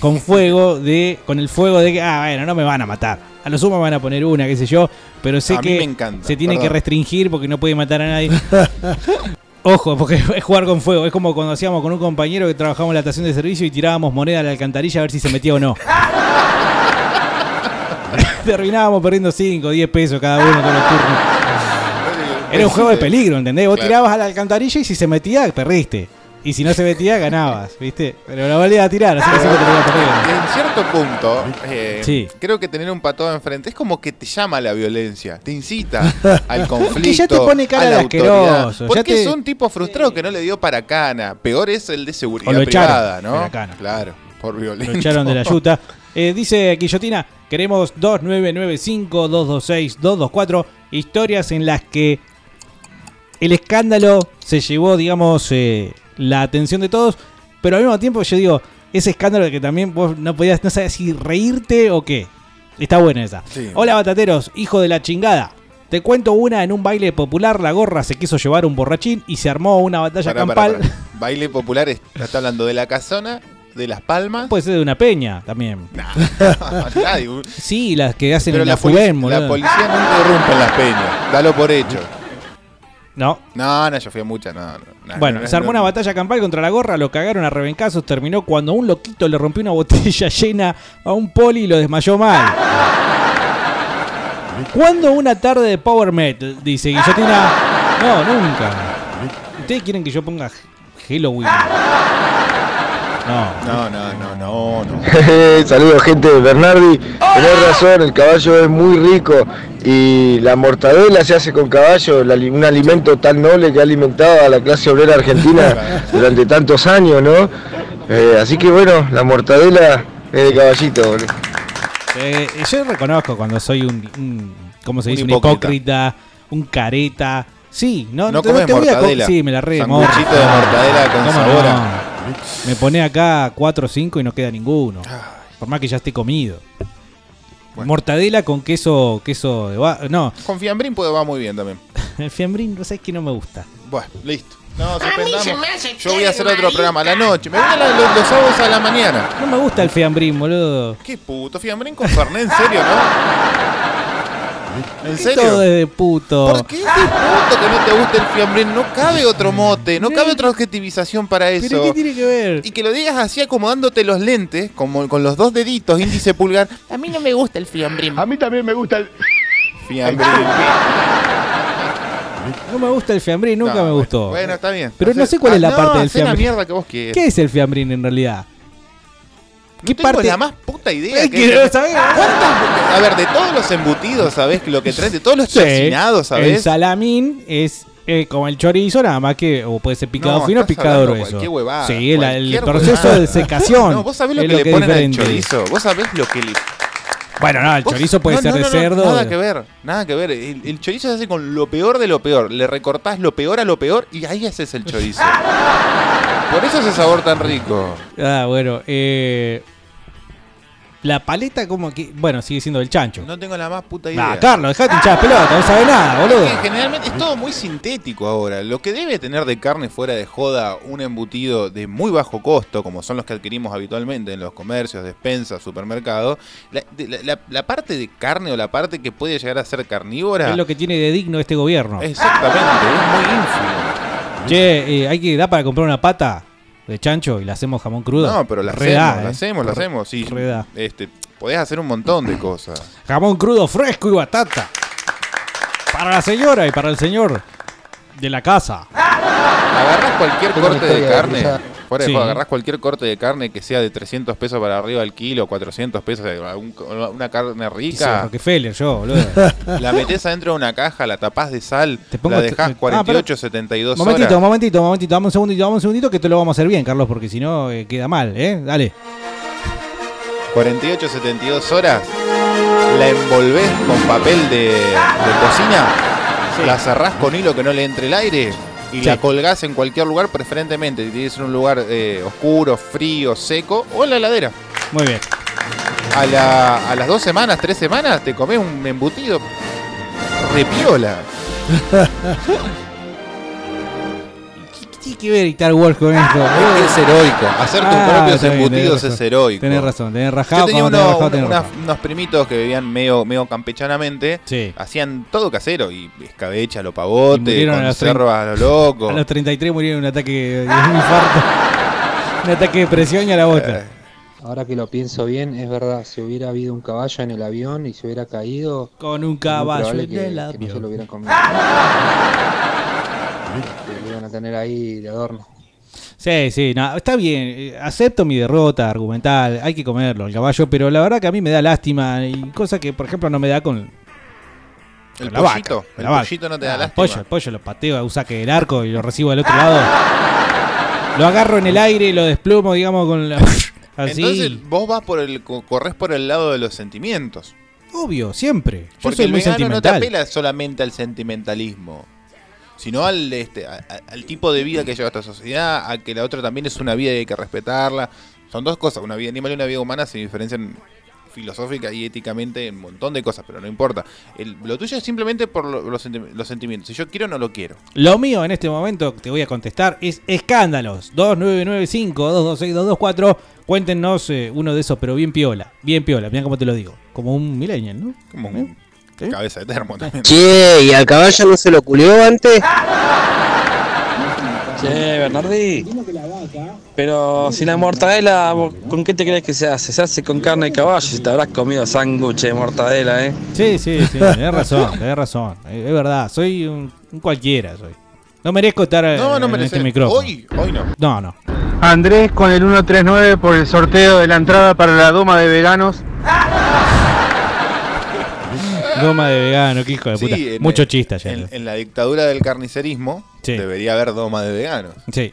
con fuego de. con el fuego de que, ah, bueno, no me van a matar. A lo sumo me van a poner una, qué sé yo. Pero sé
A mí
que
me encanta,
se tiene que restringir porque no puede matar a nadie. Ojo, porque es jugar con fuego. Es como cuando hacíamos con un compañero que trabajamos en la estación de servicio y tirábamos moneda a la alcantarilla a ver si se metía o no. Terminábamos perdiendo 5, 10 pesos cada uno todos los turnos. Era un juego de peligro, ¿entendés? Vos
Claro.
tirabas a la alcantarilla y si se metía, perdiste. Y si no se metía, ganabas, ¿viste? Pero la valía a tirar, así que siempre te perder.
En cierto punto, eh,
Sí.
creo que tener un patoba enfrente es como que te llama a la violencia, te incita al conflicto.
Ya te pone cara
a la
de
autoridad.
asqueroso, ya
Porque
te-
es un tipo frustrado que no le dio para cana. Peor es el de seguridad
O lo echaron
privada,
de
¿no?
la cana.
Claro, por violento.
Lo echaron de la yuta. Eh, dice Guillotina, queremos 2995-226-224. Historias en las que el escándalo se llevó, digamos, eh, la atención de todos. Pero al mismo tiempo yo digo, ese escándalo que también vos no podías, no sabías si reírte o qué. Está buena esa.
Sí.
Hola, batateros, hijo de la chingada. Te cuento una, en un baile popular la gorra se quiso llevar un borrachín y se armó una batalla
Pará,
campal.
pará. Baile popular, es- está hablando de la casona, de las palmas.
Puede ser de una peña también.
Nadie.
Sí, las que hacen
Pero
en
la,
la, Fubén,
la policía nunca irrumpe en las peñas. Dalo por hecho.
No.
No, no, yo fui a muchas. No, no, no,
Bueno,
no,
se armó una batalla campal contra la gorra, lo cagaron a rebencazos, terminó cuando un loquito le rompió una botella llena a un poli y lo desmayó mal. ¿Cuándo una tarde de Power Metal? Dice Guillotina. No, nunca. ¿Ustedes quieren que yo ponga Halloween? No.
No, no, no, no, no.
Saludos gente de Bernardi. Tenés razón, el caballo es muy rico y la mortadela se hace con caballo, un alimento tan noble que ha alimentado a la clase obrera argentina durante tantos años, ¿no? Eh, así que bueno, la mortadela es de caballito. boludo.
Eh, yo reconozco cuando soy un, un- ¿cómo se dice? Un
hipócrita.
hipócrita, un careta. Sí, no,
No
te-
comes
te voy a co-
mortadela.
Sí, me la re
Sanguchito de mortadela con
¿Cómo
sabor
no? Me pone acá 4 o 5 y no queda ninguno. Por más que ya esté comido. Mortadela con queso, queso de va- No,
Con fiambrín puede va muy bien también.
el fiambrín, no sabes que no me gusta.
Bueno, listo. No, suspendamos. Yo voy a hacer otro programa a la noche. Me la- los, los sábados a la mañana.
No me gusta el fiambrín, boludo.
Qué puto, fiambrín con Fernet, en serio, ¿no? ¿En
¿Qué
serio?
todo es de puto?
¿Por qué es de puto que no te guste el fiambrín? No cabe otro mote, no cabe otra objetivización para eso.
¿Pero qué tiene que ver?
Y que lo digas así acomodándote los lentes, como con los dos deditos, índice pulgar. A mí no me gusta el fiambrín.
A mí también me gusta el
Fiambrín.
No me gusta el fiambrín, nunca
No,
me gustó.
Bueno, está bien.
Pero no sé cuál es la
Ah,
parte
no,
del
hacé la
fiambrín.
mierda que vos quieres.
¿Qué es el fiambrín en realidad?
¿Qué
parte-
la más puta idea
Es
que
que
es.
no sabés.
¿Cuántas- A ver, de todos los embutidos, ¿sabés? Lo que traen, de todos los
Sí.
chocinados,
El
¿sabés?
salamín es eh, como el chorizo, nada más que o puede ser picado
No,
fino o picado grueso.
huevada,
sí, el, el proceso
huevada.
de secación.
No, vos sabés lo
es
que le ponen al chorizo. Vos sabés lo que le.
Bueno, no, el
Vos-
chorizo puede
no,
ser de cerdo.
Nada
de-
que ver, nada que ver. El, el chorizo se hace con lo peor de lo peor. Le recortás lo peor a lo peor y ahí haces el chorizo. Por eso ese sabor tan rico.
Ah, bueno, eh, la paleta como que, bueno, sigue siendo del chancho.
No tengo la más puta idea.
Nah, Carlos, dejate hinchar pelota, no sabes nada, boludo.
Generalmente es todo muy sintético ahora. Lo que debe tener de carne fuera de joda un embutido de muy bajo costo, como son los que adquirimos habitualmente en los comercios, despensas, supermercados, la, de- la- la- la parte de carne o la parte que puede llegar a ser carnívora,
Es lo que tiene de digno este gobierno.
exactamente, es muy ínfimo.
Che, eh, hay que dar para comprar una pata de chancho y la hacemos jamón crudo.
No, pero la
Re
hacemos,
da,
la
eh.
hacemos, la hacemos. Sí, este, podés hacer un montón de cosas.
Jamón crudo fresco y batata. Para la señora y para el señor de la casa.
Agarrás cualquier corte de carne. Fuera de
Sí.
agarrás cualquier corte de carne que sea de 300 pesos para arriba al kilo, 400 pesos, algún- una carne rica.
Rockefeller, yo, boludo.
La metés adentro de una caja, la tapás de sal,
pongo
la
te-
dejás
ah,
48, 72
Momentito,
horas.
momentito, momentito, dame un segundito, dame un segundito que te lo vamos a hacer bien, Carlos, porque si no eh, queda mal, ¿eh? Dale.
48, 72 horas, la envolvés con papel de, de cocina, la cerrás con hilo que no le entre el aire y
Sí.
la colgás en cualquier lugar, preferentemente. Si tienes un lugar eh, oscuro, frío, seco o en la heladera.
Muy bien.
A, la- a las dos semanas, tres semanas, te comés un embutido repiola.
¿Qué tiene que ver Star Wars con esto?
Es heroico. Hacer tus
Ah,
propios
bien,
embutidos
tenés
es heroico.
Tenés razón, tenés rajado.
Yo tenía
cuando tenés
uno-
rajado, tenés
unas-
rajado.
unos primitos que vivían medio, medio campechanamente.
Sí.
Hacían todo casero. Y escabeche a lo pavote,
murieron a los
conserva a lo loco.
A los 33 murieron de un ataque de un infarto. un ataque de presión y a la bota.
Ahora que lo pienso bien, es verdad, si hubiera habido un caballo en el avión y se hubiera caído...
Con un caballo en
que,
el
que no
avión.
se lo hubieran comido. Iban a tener ahí de adorno.
Sí, sí, no, está bien. eh, Acepto mi derrota argumental. Hay que comerlo, el caballo, pero la verdad que a mí me da lástima. Y cosa que, por ejemplo, no me da con.
El
la
pollito, el
la vaca.
pollito no te da
Ah, el
lástima.
pollo, el pollo lo pateo, un saque del arco y lo recibo del otro lado. Lo agarro en el aire y lo desplumo, digamos, con la. Así.
Entonces vos vas por el, co- corres por el lado de los sentimientos.
Obvio, siempre. Yo
Porque
soy
el
muy
vegano no te apela solamente al sentimentalismo, sino al, este, a- a- al tipo de vida que lleva esta sociedad, a que la otra también es una vida y hay que respetarla. Son dos cosas, una vida animal y una vida humana se diferencian filosófica y éticamente un montón de cosas, pero no importa. El- lo tuyo es simplemente por lo- los, los sentimientos. Si yo quiero, no lo quiero.
Lo mío en este momento, te voy a contestar, es escándalos. 2995-226-224. Cuéntenos eh, uno de esos, pero bien piola. Bien piola, mira cómo te lo digo. Como un millennial, ¿no?
Como un cabeza de termo también.
Che, ¿y al caballo no se lo culió antes?
Che, Bernardi. Pero si la mortadela, ¿vos ¿con qué te crees que se hace? Se hace con carne de caballo. Si te habrás comido sándwich de mortadela, ¿eh?
Sí, sí, sí, tenés razón, tenés razón. Eh, Es verdad, soy un, un cualquiera, soy. No merezco estar eh,
No, no
en este micrófono.
Hoy, hoy no.
No, no.
Andrés con el 139 por el sorteo de la entrada para la doma de veganos.
Doma de vegano, qué hijo de
Sí,
puta.
en
Mucho
el-
chiste ayer.
En, en la dictadura del carnicerismo debería haber doma de veganos.
Sí.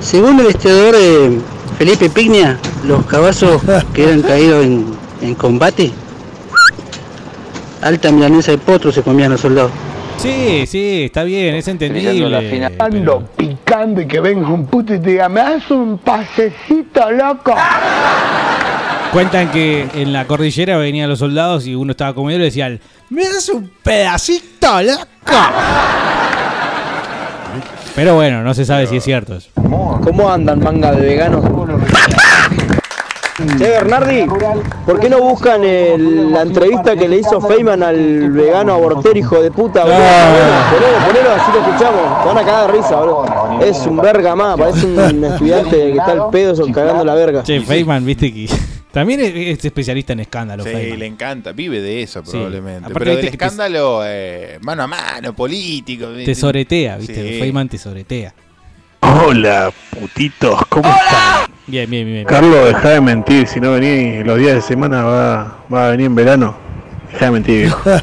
Según el historiador eh, Felipe Pignia, los caballos que eran caídos en, en combate, alta milanesa de potro se comían los soldados.
Sí, sí, está bien, es entendible.
Ando picando y que venga un puto y te diga, me das un pasecito, loco.
Cuentan que en la cordillera venían los soldados y uno estaba comiendo y le decían, ¿me das un pedacito, loco? Pero bueno, no se sabe si es cierto eso.
¿Cómo andan, manga de veganos? Che, Bernardi, ¿por qué no buscan el- la entrevista que le hizo Feynman al vegano abortero, hijo de puta, boludo? Ponelo, ponelo, así lo escuchamos. Te van a cagar de risa, boludo. Es un verga más, parece un estudiante que está al pedo cagando la verga.
Che, Feynman, viste que también es, es especialista en escándalos.
Sí,
Feynman.
le encanta, vive de eso
Sí.
probablemente.
Aparte,
Pero del
te-
escándalo eh, mano a mano, político.
Te soretea, viste,
Sí.
Feynman te soretea.
Hola, putitos, ¿cómo están?
Bien, bien, bien.
Carlos, deja de mentir, si no venís los días de semana va, va a venir en verano. Deja de mentir, viejo.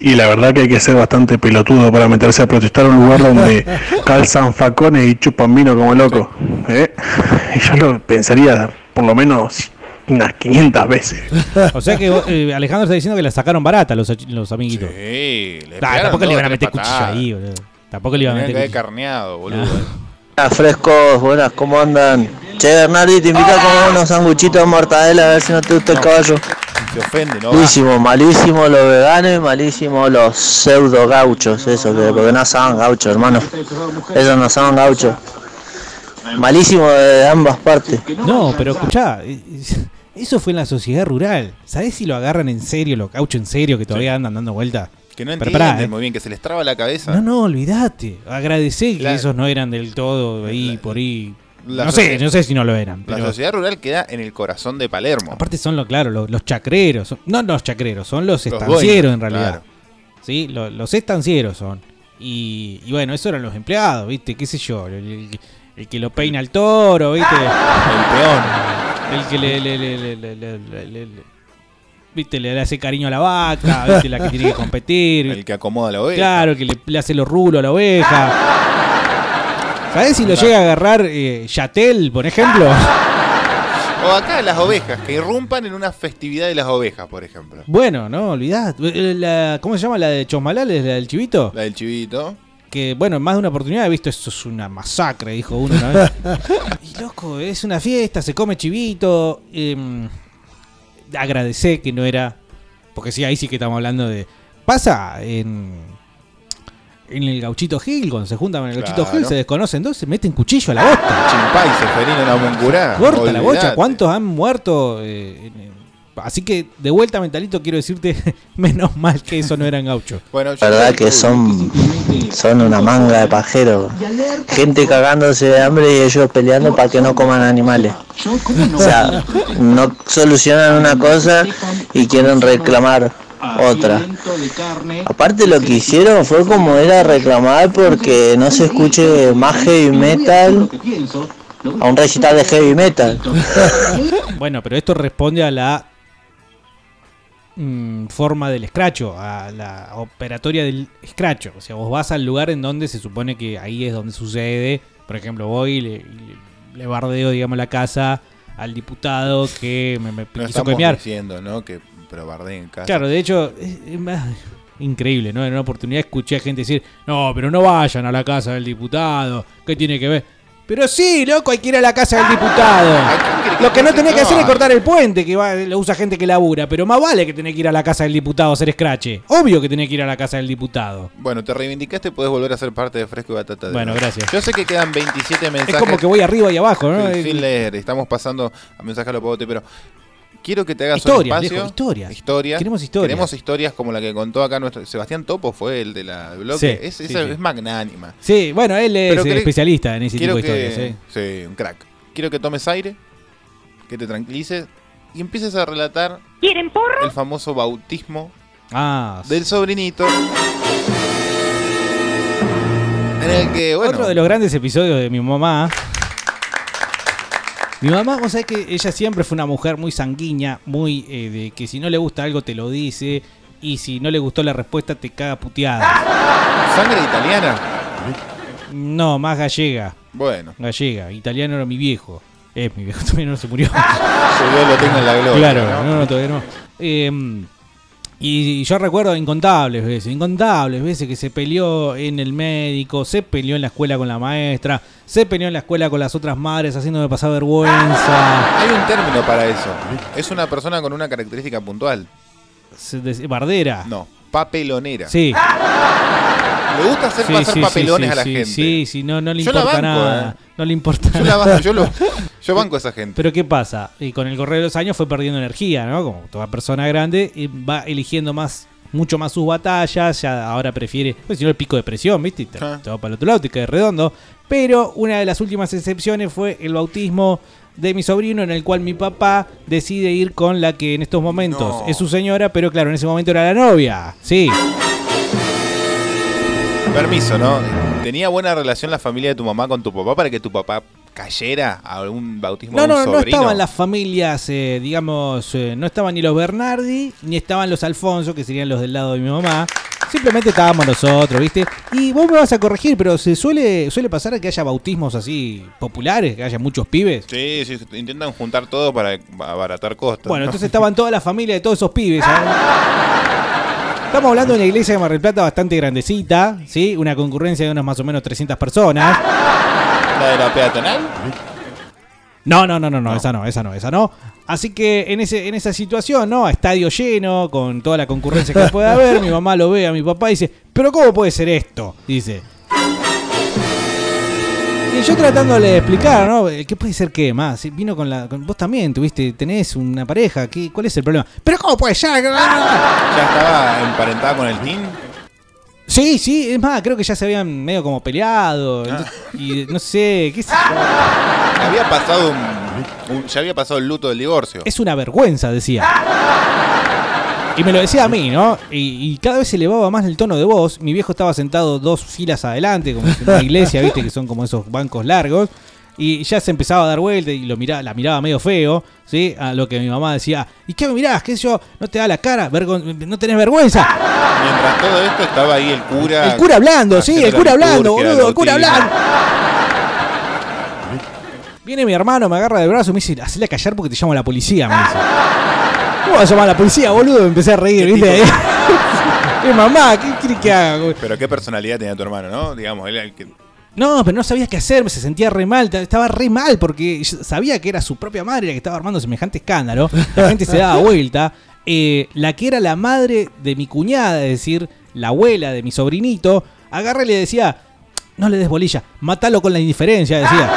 Y la verdad que hay que ser bastante pelotudo para meterse a protestar a un lugar donde calzan facones y chupan vino como loco. ¿eh? Y yo lo pensaría por lo menos unas 500 veces.
O sea que eh, Alejandro está diciendo que la sacaron barata los, los amiguitos.
Sí, le
Ah, tampoco le iban a meter cuchillo ahí, boludo. Tampoco le iban a meter cuchillo.
carneado, boludo.
Hola, frescos, buenas, ¿cómo andan? Che, Bernardi, te invito a comer unos sanguchitos de mortadela a ver si no te gusta el caballo.
Se ofende, ¿no?
Malísimo, malísimo los veganos y malísimo los pseudo gauchos, eso, que, porque no son gauchos, hermano. Esos no son gauchos. Malísimo de ambas partes.
No, pero escuchá, eh, eso fue en la sociedad rural. ¿Sabés si lo agarran en serio, los gauchos en serio, que todavía andan dando vueltas?
Que no entienden
pará, eh.
muy bien, que se les traba la cabeza.
No, no, olvídate. Agradecé que
La-
esos no eran del todo ahí, por ahí. No sé, no sé si no lo eran.
La
Pero
sociedad rural queda en el corazón de Palermo.
aparte son, lo, claro, los, los chacreros. son- no los chacreros, son los
Los
estancieros en realidad.
claro.
¿Sí? Lo- los estancieros son. Y, y bueno, eso eran los empleados, ¿viste? ¿Qué sé yo? El, el- el que lo peina al toro, ¿viste?
El peón.
El que le, le, le, le ¿viste? Le, hace cariño a la vaca, ¿viste? La que tiene que competir.
El que acomoda a la oveja.
Claro, el que le, hace los rulos a la oveja. ¿Sabés si lo llega a agarrar eh, Yatel, por ejemplo?
O acá las ovejas, que irrumpan en una festividad de las ovejas, por ejemplo.
Bueno, no, olvidad. ¿Cómo se llama la de Chosmalal? ¿La del chivito?
La del chivito.
Que, bueno, en más de una oportunidad he visto, esto es una masacre, dijo uno una vez. y loco, es una fiesta, se come chivito. eh, agradecé que no era. Porque sí, ahí sí que estamos hablando de. Pasa en. En el gauchito Gil, cuando se juntan con el gauchito
Claro.
Gil, se desconocen dos, se meten cuchillo a la bosta.
Chimpay, la mongurá.
Corta la bocha. ¿cuántos han muerto? eh, en- en- Así que de vuelta, mentalito, quiero decirte, menos mal que eso no eran gauchos.
Bueno,
La verdad que son, son una manga de pajeros. Gente cagándose de hambre y ellos peleando para que no coman animales. O sea, no solucionan una cosa y quieren reclamar otra. Aparte lo que hicieron fue como era reclamar porque no se escuche más heavy metal a un recital de heavy metal.
Bueno, pero esto responde a la mm, forma del escracho, a la operatoria del escracho. O sea, vos vas al lugar en donde se supone que ahí es donde sucede. Por ejemplo, voy y le, bardeo, digamos, la casa al diputado que me, me
No
quiso comear.
diciendo, ¿no? Que pero bardeen en casa.
Claro, de hecho, es, es más increíble, ¿no? En una oportunidad escuché a gente decir, no, pero no vayan a la casa del diputado, ¿qué tiene que ver? Pero sí, loco, hay que ir a la casa del diputado. Lo que no tenía que hacer es cortar el puente, que va, lo usa gente que labura. Pero más vale que tenés que ir a la casa del diputado a hacer scratch. Obvio que tenés que ir a la casa del diputado.
Bueno, te reivindicaste, podés volver a ser parte de Fresco y Batata. de
Bueno, gracias.
Yo sé que quedan 27 mensajes.
Es como que voy arriba y abajo, ¿no?
Sin, sin leer, estamos pasando a mensajes a lo popote, pero quiero que te hagas un
Historias,
espacio.
viejo, historias.
Historias.
Queremos historias.
Queremos historias como la que contó acá nuestro Sebastián Topo, fue el de la del bloque.
Sí,
es,
sí,
esa
sí.
es magnánima.
Sí, bueno, él es el especialista en ese tipo de
que-
historias. ¿eh?
Sí, un crack. Quiero que tomes aire, que te tranquilices y empieces a relatar
¿Quieren porro?
el famoso bautismo
Ah,
del sobrinito. En el que, bueno,
Otro de los grandes episodios de mi mamá. Mi mamá, vos sabés que ella siempre fue una mujer muy sanguínea, muy eh, de que si no le gusta algo te lo dice y si no le gustó la respuesta te caga puteada.
¿Sangre italiana?
No, más gallega.
Bueno.
Gallega. Italiano era mi viejo. Es mi viejo, todavía no se murió.
Dios lo tenga en la gloria.
Claro,
¿no?
no, no, todavía no. Eh, y yo recuerdo incontables veces, incontables veces que se peleó en el médico, se peleó en la escuela con la maestra, se peleó en la escuela con las otras madres haciéndome pasar vergüenza.
Hay un término para eso. Es una persona con una característica puntual.
Bardera.
No, papelonera.
Sí.
Le gusta hacer
Sí,
pasar
sí,
papelones
sí,
a la gente.
Sí, sí, no, no le
Yo la
importa
banco,
nada.
eh.
No le importa
Yo, la
nada.
banco, yo, lo- yo banco a esa gente.
Pero ¿qué pasa? Y con el correr de los años fue perdiendo energía, ¿no? Como toda persona grande, y va eligiendo más, mucho más sus batallas, ya ahora prefiere, pues si no el pico de presión, ¿viste? Te,
Ah.
te va para el otro lado, te cae redondo. Pero una de las últimas excepciones fue el bautismo de mi sobrino, en el cual mi papá decide ir con la que en estos momentos
No.
es su señora, pero claro, en ese momento era la novia. Sí.
Permiso, ¿no? ¿Tenía buena relación la familia de tu mamá con tu papá para que tu papá cayera a un bautismo
No,
de un
no, no
sobrino?
estaban las familias, eh, digamos, eh, no estaban ni los Bernardi, ni estaban los Alfonso, que serían los del lado de mi mamá. Simplemente estábamos nosotros, ¿viste? Y vos me vas a corregir, pero se suele, suele pasar que haya bautismos así populares, que haya muchos pibes.
Sí, sí, intentan juntar todo para abaratar costos.
Bueno,
¿no?
entonces estaban todas las familias de todos esos pibes. ¿sabes? Estamos hablando de una iglesia de Mar del Plata bastante grandecita, ¿sí? Una concurrencia de unas más o menos 300 personas.
¿La de la peatonal?
No, no, no, no, no, esa no, esa no, esa no. Así que en ese, en esa situación, ¿no? A estadio lleno, con toda la concurrencia que puede haber, mi mamá lo ve a mi papá y dice, pero ¿cómo puede ser esto? Dice. Y yo tratándole de explicar, ¿no? ¿Qué puede ser qué más? Vino con la. con- vos también tuviste, tenés una pareja, ¿qué, ¿cuál es el problema? ¿Pero cómo puede ser?
¿Ya estaba emparentada con el team?
Sí, sí, es más, creo que ya se habían medio como peleado. entonces- y no sé, qué sé.
Había pasado un, un- ya había pasado el luto del divorcio.
Es una vergüenza, decía. Y me lo decía a mí, ¿no? Y, y cada vez se elevaba más el tono de voz. Mi viejo estaba sentado dos filas adelante, como en una iglesia, ¿viste? Que son como esos bancos largos. Y ya se empezaba a dar vuelta y lo miraba, la miraba medio feo, ¿sí? A lo que mi mamá decía, ¿y qué me mirás? ¿Qué sé yo? ¿No te da la cara? ¿No tenés vergüenza?
Mientras todo esto estaba ahí el cura.
El cura hablando, sí, el cura hablando, boludo, el cura hablando. Viene mi hermano, me agarra del brazo y me dice, hacele a callar porque te llamo a la policía, me dice. ¿Cómo vas a llamar a la policía, boludo? Me empecé a reír, ¿viste? ¿Qué mamá? ¿Qué quiere que haga? güey?
Pero qué personalidad tenía tu hermano, ¿no? Digamos, él era el que.
No, pero no sabía qué hacer, se sentía re mal, ta- estaba re mal porque sabía que era su propia madre la que estaba armando semejante escándalo. La gente se daba vuelta. Eh, la que era la madre de mi cuñada, es decir, la abuela de mi sobrinito, agarra y le decía, no le des bolilla, matalo con la indiferencia, decía.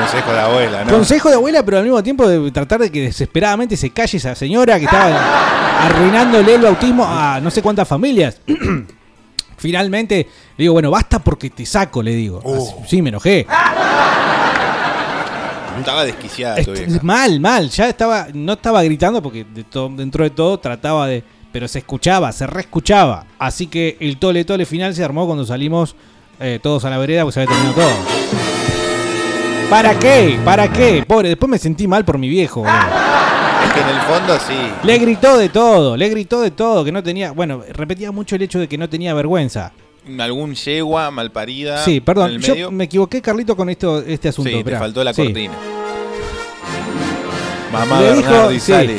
Consejo de abuela, ¿no?
Consejo de abuela, pero al mismo tiempo de tratar de que desesperadamente se calle esa señora que estaba arruinándole el bautismo a no sé cuántas familias. Finalmente le digo, bueno, basta porque te saco, le digo. Así- Sí, me enojé.
Estaba desquiciada tu vieja.
mal, mal. Ya estaba, no estaba gritando porque de dentro de todo trataba de. Pero se escuchaba, se reescuchaba. Así que el tole tole final se armó cuando salimos eh, todos a la vereda porque se había terminado todo. ¿Para qué? ¿Para qué? Pobre, después me sentí mal por mi viejo.
Es que en el fondo sí.
Le gritó de todo, le gritó de todo, que no tenía. Bueno, repetía mucho el hecho de que no tenía vergüenza.
Algún yegua malparida.
Sí,
en
perdón, yo me equivoqué, Carlito, con esto, este asunto.
Sí, te
esperá.
faltó la
Sí.
cortina. Mamá
Le dijo,
Bernardi
sí.
sale.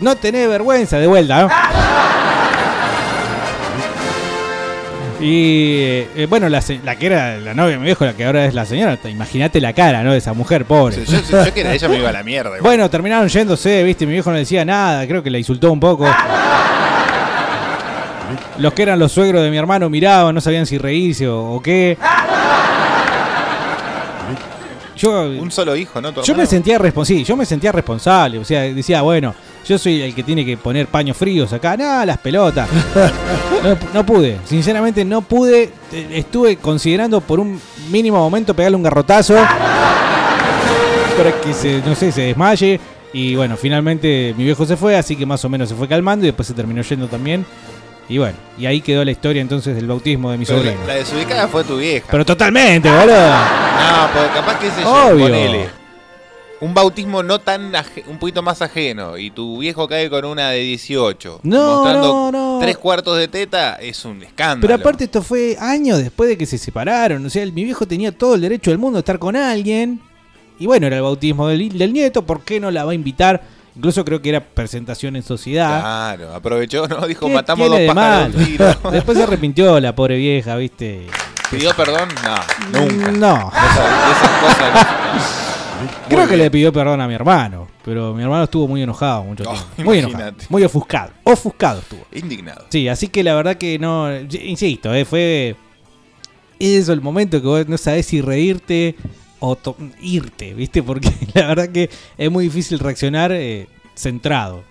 No tenés vergüenza de vuelta, ¿no? Y eh, bueno, la, se- la que era la novia de mi viejo, la que ahora es la señora, te- imagínate la cara, ¿no? De esa mujer pobre.
Yo, yo- yo que era ella me iba a la mierda. igual.
Bueno, terminaron yéndose, viste, mi viejo no decía nada, creo que la insultó un poco. Los que eran los suegros de mi hermano miraban, no sabían si reírse o, o qué. Yo,
Un solo hijo, ¿no?
Yo me sentía responsable, yo me sentía responsable, o sea, decía, bueno, yo soy el que tiene que poner paños fríos acá, nada, las pelotas. No, no pude, sinceramente no pude, eh, estuve considerando por un mínimo momento pegarle un garrotazo para que se, no sé, se desmaye. Y bueno, finalmente mi viejo se fue, así que más o menos se fue calmando y después se terminó yendo también. Y bueno, y ahí quedó la historia entonces del bautismo de mi
Pero
sobrino.
la, la desubicada fue tu vieja.
Pero totalmente, boludo.
No, porque capaz que se
Obvio.
ponele. Un bautismo no tan aje- un poquito más ajeno y tu viejo cae con una de 18
No,
mostrando
no, no.
tres cuartos de teta es un escándalo.
Pero aparte esto fue años después de que se separaron. O sea, el- mi viejo tenía todo el derecho del mundo de estar con alguien. Y bueno, era el bautismo del, del nieto. ¿Por qué no la va a invitar? Incluso creo que era presentación en sociedad.
Claro, aprovechó, ¿no? Dijo,
¿Qué
matamos dos
de
pájaros de tiro.
Después se arrepintió la pobre vieja, ¿viste?
¿Pidió perdón? No, nunca.
No.
Esa- esas cosas no.
Creo que le pidió perdón a mi hermano. Pero mi hermano estuvo muy enojado mucho
Oh,
tiempo. Muy enojado. Muy ofuscado. Ofuscado estuvo.
Indignado.
Sí, así que la verdad que no. Insisto, eh, fue. Eso el momento que vos no sabés si reírte o irte, ¿viste? Porque la verdad que es muy difícil reaccionar eh, centrado.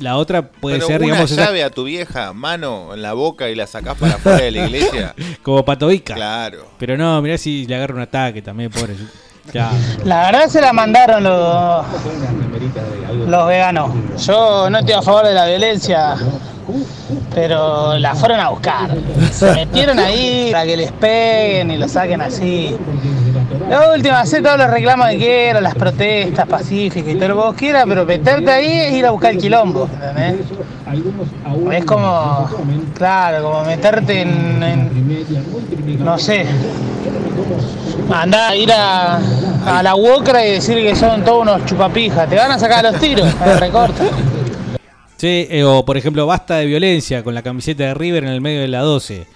La otra puede
Pero
ser,
una
digamos, esa-
llave a tu vieja, mano en la boca y la sacás para afuera de la iglesia.
como patoica.
Claro.
Pero no, mirá si le agarra un ataque también, pobre. Ya.
La verdad se la mandaron los, los veganos. Yo no estoy a favor de la violencia, pero la fueron a buscar. Se metieron ahí para que les peguen y lo saquen así. La última, hacer todos los reclamos que quieras, las protestas pacíficas y todo lo que vos quieras, pero meterte ahí es ir a buscar el quilombo, ¿entendés? Es como, claro, como meterte en, en- no sé, andar a ir a, a la UOCRA y decir que son todos unos chupapijas, te van a sacar los tiros, me recorta.
Sí, eh, o por ejemplo, basta de violencia con la camiseta de River en el medio de la 12.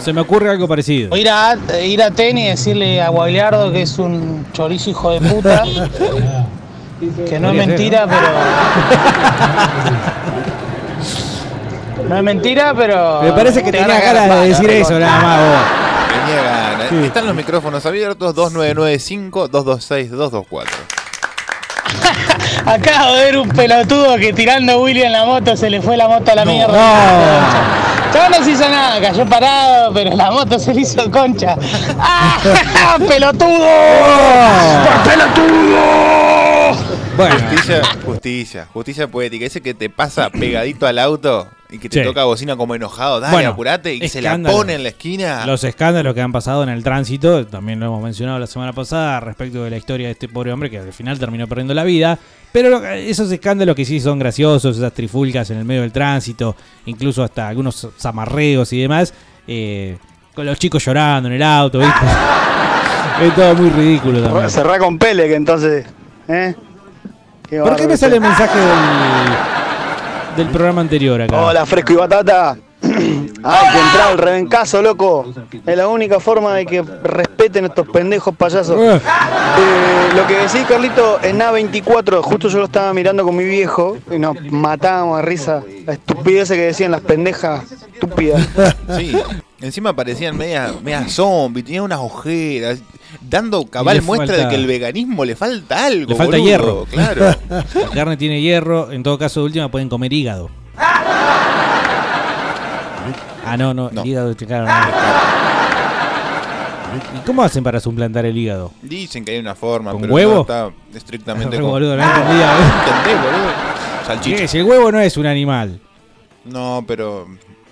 Se me ocurre algo parecido.
O ir a, ir a Ten y decirle a Guagliardo que es un chorizo hijo de puta. Que no es mentira, pero. No es mentira, pero.
Me parece que tenía ganas de decir eso, nada más vos.
Tenía ganas. Están los micrófonos abiertos 2995-226-224.
Acabo de ver un pelotudo que tirando a Willy en la moto se le fue la moto a la mierda. Yo no se hizo nada, cayó parado, pero la moto se le hizo concha. ¡Ah! ¡Pelotudo! ¡Por pelotudo!
Justicia, justicia, justicia poética. Ese que te pasa pegadito al auto y que te
Sí.
toca bocina como enojado. Dale,
Bueno,
apurate. Y se la pone en la esquina.
Los escándalos que han pasado en el tránsito, también lo hemos mencionado la semana pasada respecto de la historia de este pobre hombre que al final terminó perdiendo la vida. Pero esos escándalos que sí son graciosos, esas trifulcas en el medio del tránsito, incluso hasta algunos zamarreos y demás, eh, con los chicos llorando en el auto, ¿viste? es todo muy ridículo también.
Cerrá con Pele, que entonces. ¿Eh? Qué
¿Por qué me sale el mensaje del, del programa anterior acá?
Hola, fresco y batata. Hay que entrar al rebencazo, loco. Es la única forma de que respeten estos pendejos payasos.
Eh.
Eh, lo que decís, Carlito, en A24, justo yo lo estaba mirando con mi viejo y nos matábamos de risa. La estupidez que decían las pendejas estúpidas.
Sí. Encima parecían medias media zombies, tenían unas ojeras, dando cabal muestra
falta-
de que el veganismo le falta algo.
Le falta
boludo,
hierro.
Claro.
La carne tiene hierro, en todo caso de última pueden comer hígado. Ah, no, no, el hígado, claro, no. ¿Y cómo hacen para suplantar el hígado?
Dicen que hay una forma,
¿Con
pero
huevo?
no está estrictamente con-
boludo, no entendía.
¿Entendés, boludo? Salchicha.
¿Qué? Si el huevo no es un animal.
No, pero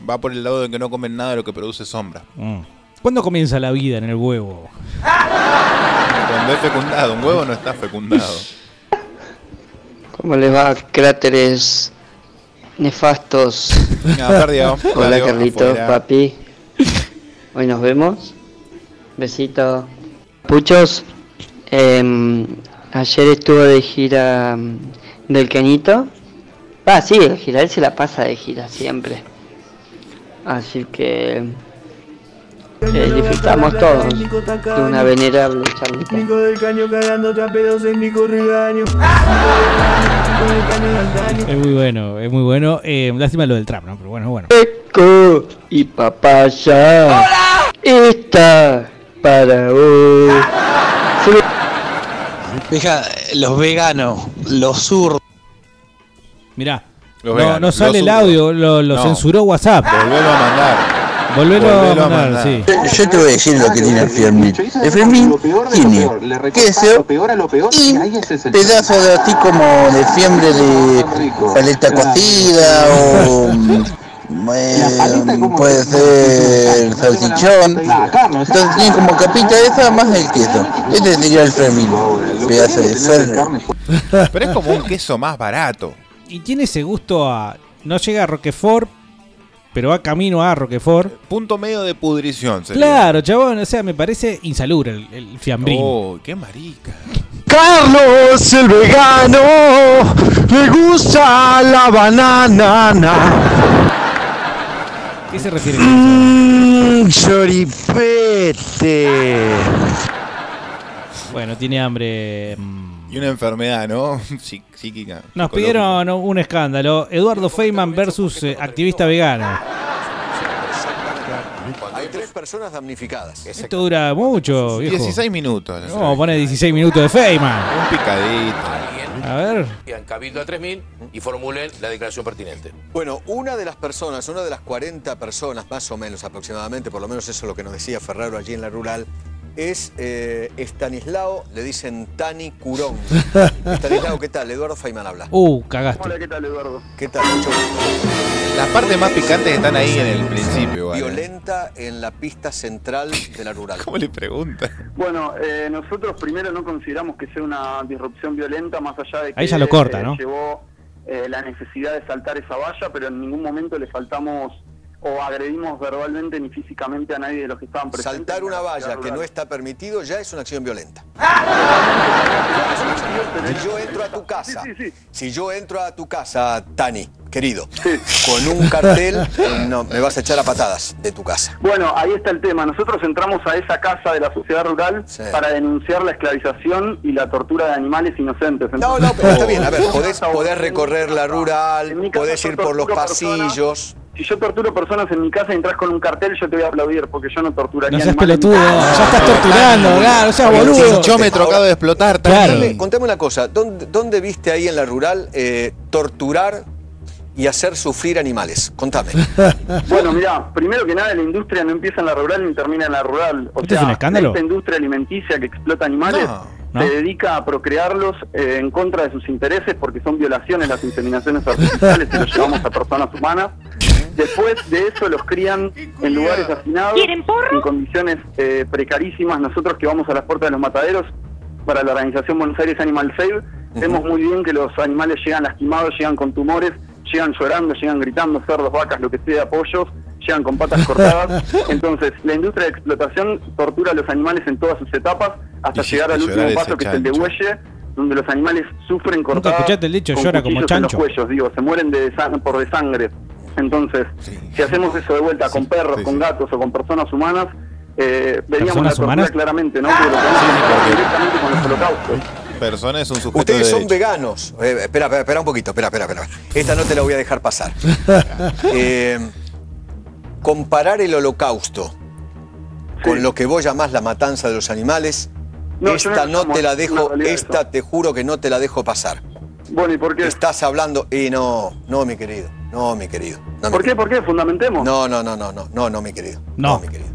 va por el lado de que no comen nada de lo que produce sombra.
Mm. ¿Cuándo comienza la vida en el huevo?
Cuando es fecundado, un huevo no está fecundado.
¿Cómo les va, cráteres nefastos?
No, perdió,
Hola,
perdió,
Carlitos,
afuera.
papi. Hoy nos vemos. Besito. Puchos, em, ayer estuvo de gira mm, del Cañito. Ah, sí, el gira, él se la pasa de gira siempre. Así que eh, disfrutamos todos de una venerable charlita.
Nico del caño cagándote a pedos en Nico Regaño.
Es muy bueno, es muy bueno. Eh, lástima lo del trap, ¿no? Pero bueno, bueno.
Peco y papaya. Esta para vos.
Fija, los veganos, los zurdos.
Mirá,
Los
no,
veganos,
no sale
los
el audio, lo, lo
No.
censuró WhatsApp.
Volvelo a mandar.
Volvelo,
Volvelo
a
a
mandar,
mandar.
sí.
Yo te voy a decir lo que tiene el Fermín. El Fermín tiene queso y pedazo de así como de fiambre de paleta cocida o eh, puede ser salchichón. Entonces tiene como capita esa más el queso. Este sería el Fermín. Pedazo de Fermín.
Pero es como un queso más barato.
Y tiene ese gusto a. No llega a Roquefort, pero va camino a Roquefort.
Punto medio de pudrición. sería.
Claro, chabón, o sea, me parece insalubre el, el fiambrín.
Oh, qué marica.
Carlos el vegano le gusta la banana.
¿Qué se refiere
Mmm, choripete.
Bueno, tiene hambre. mm.
Y una enfermedad, ¿no? Psí- Psíquica.
Nos pidieron un escándalo. Eduardo Feynman versus eh, activista vegano.
Hay tres personas damnificadas.
Esto dura mucho, viejo.
16 minutos.
Vamos a poner 16 minutos de Feynman.
Un picadito.
A ver.
En Cabildo a 3000 y formulen la declaración pertinente. Bueno, una de las personas, una de las 40 personas, más o menos aproximadamente, por lo menos eso es lo que nos decía Ferraro allí en la rural, es eh, Estanislao, le dicen Tani Curón. Estanislao, ¿qué tal? Eduardo Feynman habla.
Uh, cagaste.
Hola, ¿qué tal, Eduardo?
¿Qué tal? Mucho gusto.
Las partes más picantes están ahí en el principio. ¿eh?
Violenta en la pista central de la rural.
¿Cómo le pregunta?
Bueno, eh, nosotros primero no consideramos que sea una disrupción violenta, más allá de que
Ahí ya lo corta,
eh,
¿no?
llevó eh, la necesidad de saltar esa valla, pero en ningún momento le faltamos o agredimos verbalmente ni físicamente a nadie de los que estaban presentes.
Saltar una valla que no está permitido ya es una acción violenta. Si yo entro a tu casa, si yo entro a tu casa, Tani, querido, con un cartel, no, me vas a echar a patadas de tu casa.
Bueno, ahí está el tema. Nosotros entramos a esa casa de la sociedad rural para denunciar la esclavización y la tortura de animales inocentes.
No, no, pero está bien, a ver, podés, podés recorrer la rural, podés ir por los pasillos.
Si yo torturo personas en mi casa y entras con un cartel, yo te voy a aplaudir porque yo no torturaría
No seas
animales.
pelotudo, ya estás torturando, claro, no seas boludo.
Hinchómetro acaba de explotar.
Contame, contame una cosa, ¿dónde, dónde viste ahí en la rural eh, torturar y hacer sufrir animales? Contame.
Bueno, mira, primero que nada, la industria no empieza en la rural ni termina en la rural. O
¿Esto
sea,
es un escándalo?
esta industria alimenticia que explota animales
No.
se dedica a procrearlos eh, en contra de sus intereses porque son violaciones las inseminaciones artificiales y los llevamos a personas humanas. Después de eso los crían en lugares hacinados, en condiciones eh, precarísimas. Nosotros que vamos a las puertas de los mataderos para la organización Buenos Aires Animal Save, vemos muy bien que los animales llegan lastimados, llegan con tumores, llegan llorando, llegan gritando, cerdos, vacas, lo que sea, pollos, llegan con patas cortadas. Entonces, la industria de explotación tortura a los animales en todas sus etapas hasta
Y
llegar al último paso que es el de
chancho.
huelle, donde los animales sufren
Nunca
cortadas
escuchaste el dicho,
con
llora como
cuchillos en los
chancho.
cuellos, digo, se mueren de por de Entonces, si hacemos eso de vuelta con perros, con gatos o con personas humanas, eh, veríamos la
¿Personas
tortura
humanas?
claramente, ¿no? Podemos comparar directamente con los holocaustos.
Persona es un sujeto
Ustedes
de
son
derecho.
veganos. Eh, espera, espera, espera un poquito, espera, espera, espera. Esta no te la voy a dejar pasar. Eh, comparar el holocausto con lo que vos llamás la matanza de los animales,
No,
esta
no
te la dejo, esta te juro que no te la dejo pasar.
Bueno, ¿y por qué?
Estás hablando y no, no, mi querido, no, mi querido. No, mi
¿Por qué?
querido.
¿Por qué? Fundamentemos.
No, no, no, no, no, no, no, mi querido.
No.
mi querido.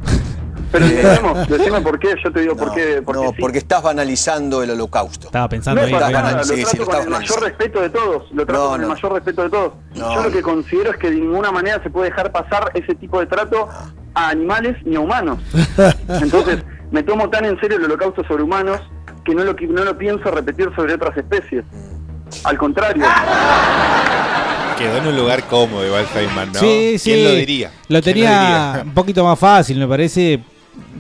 Pero decimos, decime por qué, yo te digo por
No,
qué. Porque
no,
sí.
porque estás banalizando el holocausto.
Estaba
No
pensando
es
ahí.
nada, lo
Sí, sí,
trato
lo
con
estás
el mayor respeto de todos, lo trato
No,
con el
no.
mayor respeto de todos.
No,
Yo lo
no.
que considero es que de ninguna manera se puede dejar pasar ese tipo de trato a animales ni a humanos. Entonces, me tomo tan en serio el holocausto sobre humanos que no lo, no lo pienso repetir sobre otras especies. Al contrario.
Quedó en un lugar cómodo igual Feynman, ¿no?
Sí, sí.
¿Quién lo diría?
Lo
¿Quién
tenía
diría?
un poquito más fácil, me parece.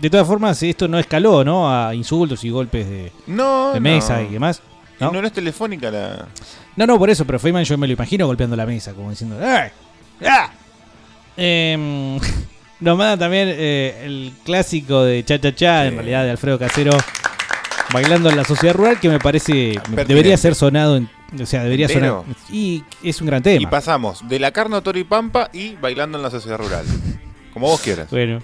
De todas formas, esto no escaló, ¿no? A insultos y golpes de,
No,
de
no.
mesa y demás. ¿no?
no, no es telefónica la.
No, no, por eso, pero Feynman yo me lo imagino golpeando la mesa, como diciendo, ¡Eh! ¡Ah! Nos manda también eh, el clásico de Cha Cha Cha, en realidad de Alfredo Casero, bailando en la sociedad rural, que me parece debería ser sonado, en- o sea, debería
¿Entero?
sonar. Y es un gran tema.
Y pasamos de la carne a toro y pampa y bailando en la sociedad rural. Como vos quieras.
Bueno.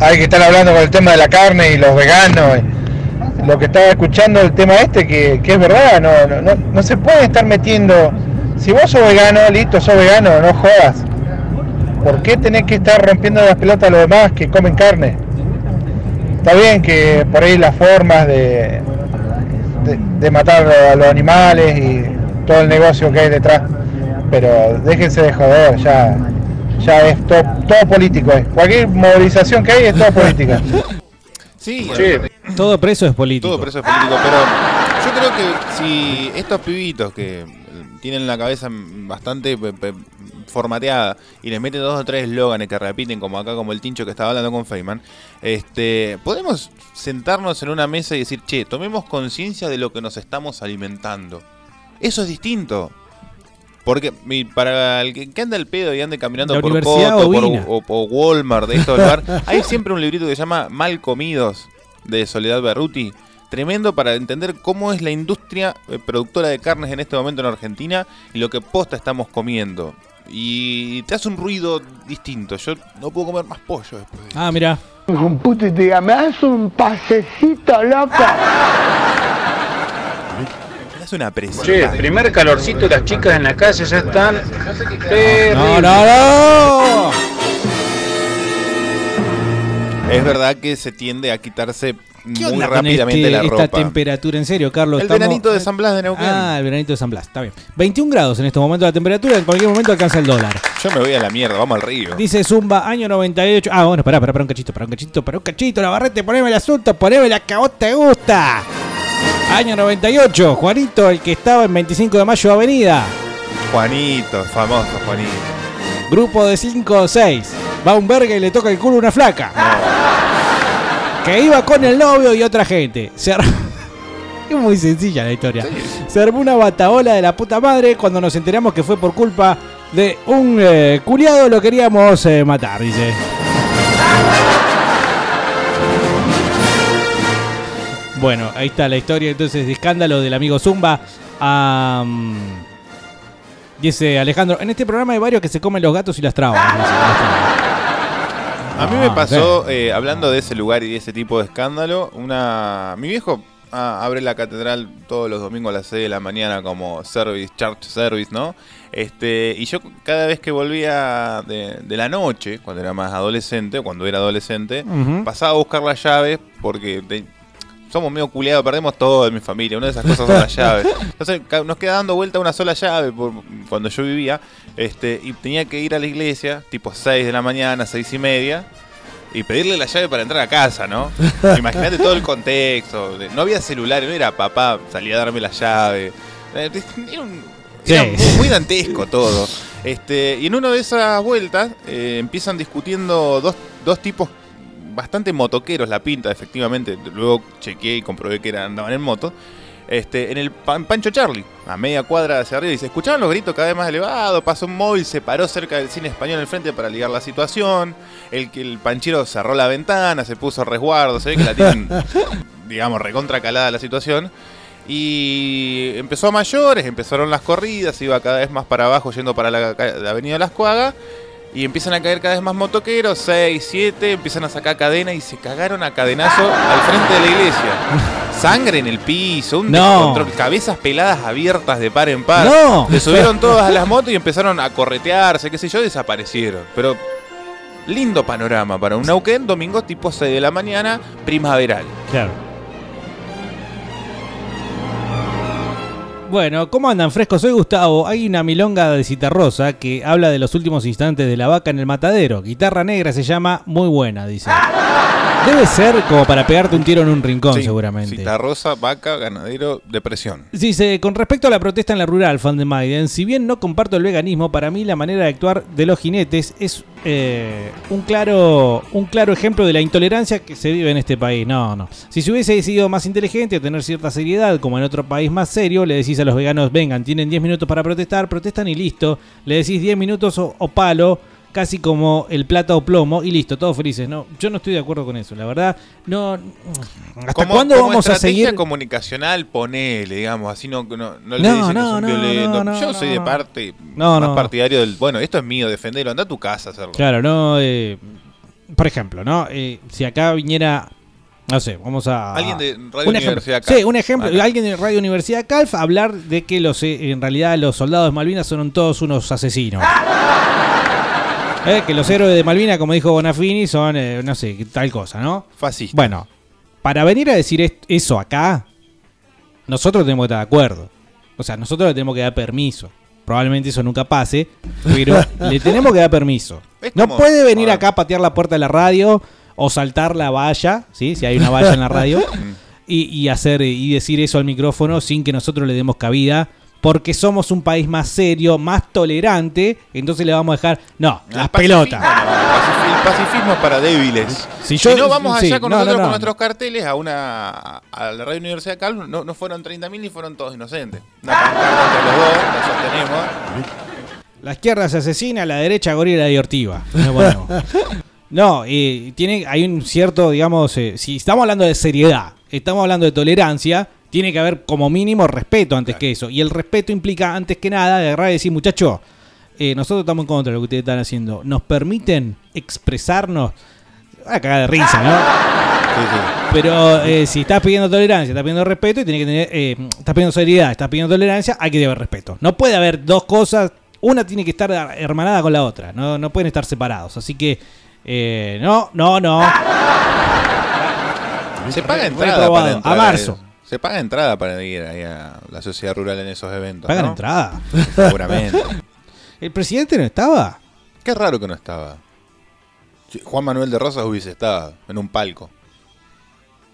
Hay que estar hablando con el tema de la carne y los veganos. y Lo que estaba escuchando el tema este, que, que es verdad, no, no, no, no se puede estar metiendo. Si vos sos vegano, listo, sos vegano, no jodas. ¿Por qué tenés que estar rompiendo las pelotas a los demás que comen carne? Está bien que por ahí las formas de, de, de matar a los animales y todo el negocio que hay detrás, pero déjense de joder, ya, ya es todo, todo político. eh. Cualquier movilización que hay es todo política.
Sí,
Todo preso es político.
Todo preso es político, pero yo creo que si estos pibitos que tienen la cabeza bastante formateada y les meten dos o tres eslóganes que repiten como acá como el tincho que estaba hablando con Feynman, este, podemos sentarnos en una mesa y decir, che, tomemos conciencia de lo que nos estamos alimentando. Eso es distinto. Porque para el que, anda el pedo y ande caminando
La
por Coto por-
Ovina.
o, o Walmart de estos lugares, hay siempre un librito que se llama Mal Comidos de Soledad Berruti. Tremendo para entender cómo es la industria eh, productora de carnes en este momento en Argentina y lo que posta estamos comiendo. Y te hace un ruido distinto. Yo no puedo comer más pollo después.
Ah, mira.
Un puto y te diga, me das un pasecito, loco.
Me hace una presión.
Che, primer calorcito, las chicas en la calle ya están.
No, no, no.
Es verdad que se tiende a quitarse
¿Qué
muy rápidamente
este-
la
esta
ropa.
temperatura? En serio, Carlos.
El
estamos-
veranito de San Blas de Neuquén.
Ah, el veranito de San Blas. Está bien. 21 grados en este momento la temperatura. En cualquier momento alcanza el dólar.
Yo me voy a la mierda, vamos al río.
Dice Zumba, año 98. Ah, bueno, pará, pará, pará un cachito, pará un cachito, pará un cachito. La barrete, poneme el asunto, poneme la que a vos te gusta. Año 98. Juanito, el que estaba en 25 de mayo Avenida.
Juanito, famoso Juanito.
Grupo de 5 o 6. Va un verga y le toca el culo a una flaca. Que iba con el novio y otra gente. Se ar- Es muy sencilla la historia. Se armó una bataola de la puta madre cuando nos enteramos que fue por culpa de un eh, culiado lo queríamos eh, matar, dice. Bueno, ahí está la historia entonces de escándalo del amigo Zumba. Am, dice Alejandro, en este programa hay varios que se comen los gatos y las trabas.
A mí me
Ah,
pasó, eh, hablando de ese lugar y de ese tipo de escándalo, una mi viejo ah, abre la catedral todos los domingos a las 6 de la mañana como service, church service, ¿no? Este, y yo cada vez que volvía de, de la noche, cuando era más adolescente, cuando era adolescente, pasaba a buscar las llaves porque te- somos medio culiados, perdemos todo en mi familia. Una de esas cosas son las llaves. Entonces nos queda dando vuelta una sola llave por- cuando yo vivía. Este, y tenía que ir a la iglesia, tipo 6 de la mañana, 6 y media, y pedirle la llave para entrar a casa, ¿no? Imagínate todo el contexto. de- No había celular, no era papá, salía a darme la llave. Eh, Era, un- era
Sí.
muy, muy dantesco todo. Este, y en una de esas vueltas eh, empiezan discutiendo dos, dos tipos bastante motoqueros, la pinta, efectivamente. Luego chequeé y comprobé que eran, andaban en moto. Este, en el Pan- Pancho Charlie, a media cuadra hacia arriba, y se escuchaban los gritos cada vez más elevados. Pasó un móvil, se paró cerca del cine español al frente para ligar la situación. El, que el panchero cerró la ventana, se puso a resguardo. Se ve que la tienen, digamos, recontra calada la situación. Y empezó a mayores, empezaron las corridas, iba cada vez más para abajo, yendo para la, la avenida Las Cuagas. Y empiezan a caer cada vez más motoqueros, 6, 7, empiezan a sacar cadena y se cagaron a cadenazo al frente de la iglesia. Sangre en el piso, un
No.
descontrol, cabezas peladas abiertas de par en par.
No.
Se subieron todas a las motos y empezaron a corretearse, qué sé yo, desaparecieron. Pero lindo panorama para un Neuquén, domingo tipo 6 de la mañana, primaveral.
Claro. Bueno, ¿cómo andan frescos? Soy Gustavo. Hay una milonga de Citarrosa que habla de los últimos instantes de la vaca en el matadero. Guitarra negra se llama Muy buena, dice. Debe ser como para pegarte un tiro en un rincón,
Sí,
seguramente.
Cita rosa, vaca, ganadero, depresión.
Dice, con respecto a la protesta en la rural, fan de Maiden, si bien no comparto el veganismo, para mí la manera de actuar de los jinetes es eh, un, claro, un claro ejemplo de la intolerancia que se vive en este país. No, no. Si se hubiese sido más inteligente, tener cierta seriedad, como en otro país más serio, le decís a los veganos, vengan, tienen 10 minutos para protestar, protestan y listo. Le decís 10 minutos o, o palo. Casi como el plata o plomo y listo, todos felices. No, yo no estoy de acuerdo con eso, la verdad. No, ¿hasta
Como-
cuándo
como
vamos a seguir?
comunicacional, ponele, digamos, así no, no, no le
No,
dicen que
no,
son
no,
violentos.
no, no,
Yo soy de parte,
No,
más
no.
partidario del, bueno, esto es mío, defenderlo, anda a tu casa a hacerlo.
Claro, no. eh, por ejemplo, ¿no? Eh, si acá viniera. No sé, vamos a.
Alguien de Radio
un ejemplo.
Universidad Calf.
Sí, un ejemplo.
Acá.
Alguien de Radio Universidad Calf a hablar de que los eh, en realidad los soldados de Malvinas son todos unos asesinos. Eh, que los héroes de Malvinas, como dijo Bonafini, son, eh, no sé, tal cosa, ¿no?
Fascista.
Bueno, para venir a decir eso acá, nosotros tenemos que estar de acuerdo. O sea, nosotros le tenemos que dar permiso. Probablemente eso nunca pase, pero le tenemos que dar permiso. No puede venir acá a patear la puerta de la radio o saltar la valla, ¿sí? si hay una valla en la radio, y, y hacer y decir eso al micrófono sin que nosotros le demos cabida, porque somos un país más serio, más tolerante, entonces le vamos a dejar, no, las pelotas.
No, el pacifismo es para débiles.
Si
no, vamos
sí,
allá con
no,
nosotros
no, no.
con nuestros carteles a una a la Radio Universidad Calvo. No, no fueron 30.000 ni fueron todos inocentes. Una pancarta entre los dos, la sostenemos.
La izquierda se asesina, la derecha gorila y ortiva. No, bueno. No, eh, tiene, hay un cierto, digamos, eh, si estamos hablando de seriedad, estamos hablando de tolerancia, tiene que haber como mínimo respeto antes que eso. Y el respeto implica, antes que nada, agarrar y decir, muchacho, eh, nosotros estamos en contra de lo que ustedes están haciendo. ¿Nos permiten expresarnos? Una cagada de risa, ¿no? Pero eh, si estás pidiendo tolerancia, estás pidiendo respeto y tiene que tener, eh, estás pidiendo seriedad, estás pidiendo tolerancia, hay que haber respeto. No puede haber dos cosas, una tiene que estar hermanada con la otra, no, no pueden estar separados. Así que, eh, no, no, no.
Se paga entrada para entrar
A marzo.
Se paga entrada para ir ahí a la sociedad rural en esos eventos.
¿Pagan
¿no?
entrada?
Seguramente.
¿El presidente no estaba?
Qué raro que no estaba. Juan Manuel de Rosas hubiese estado en un palco.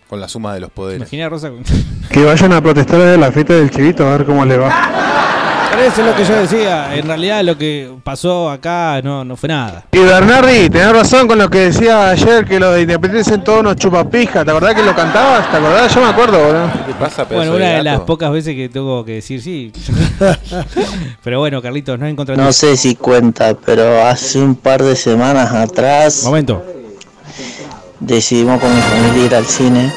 Con la suma de los poderes.
Imagina a Rosa con-
Que vayan a protestar a la fiesta del chivito a ver cómo le va.
Pero eso es lo que yo decía. En realidad lo que pasó acá no, no fue nada.
Y Bernardi, tenés razón con lo que decía ayer, que los de Independiente son todos unos chupapijas. ¿Te acordás que lo cantabas? ¿Te acordás? Yo me acuerdo, boludo.
¿Qué pasa, pedazo
Bueno, una de las pocas veces que tengo que decir sí. Pero bueno, Carlitos, no encontré
No sé si cuenta, pero hace un par de semanas atrás.
Momento.
Decidimos con mi familia ir al cine.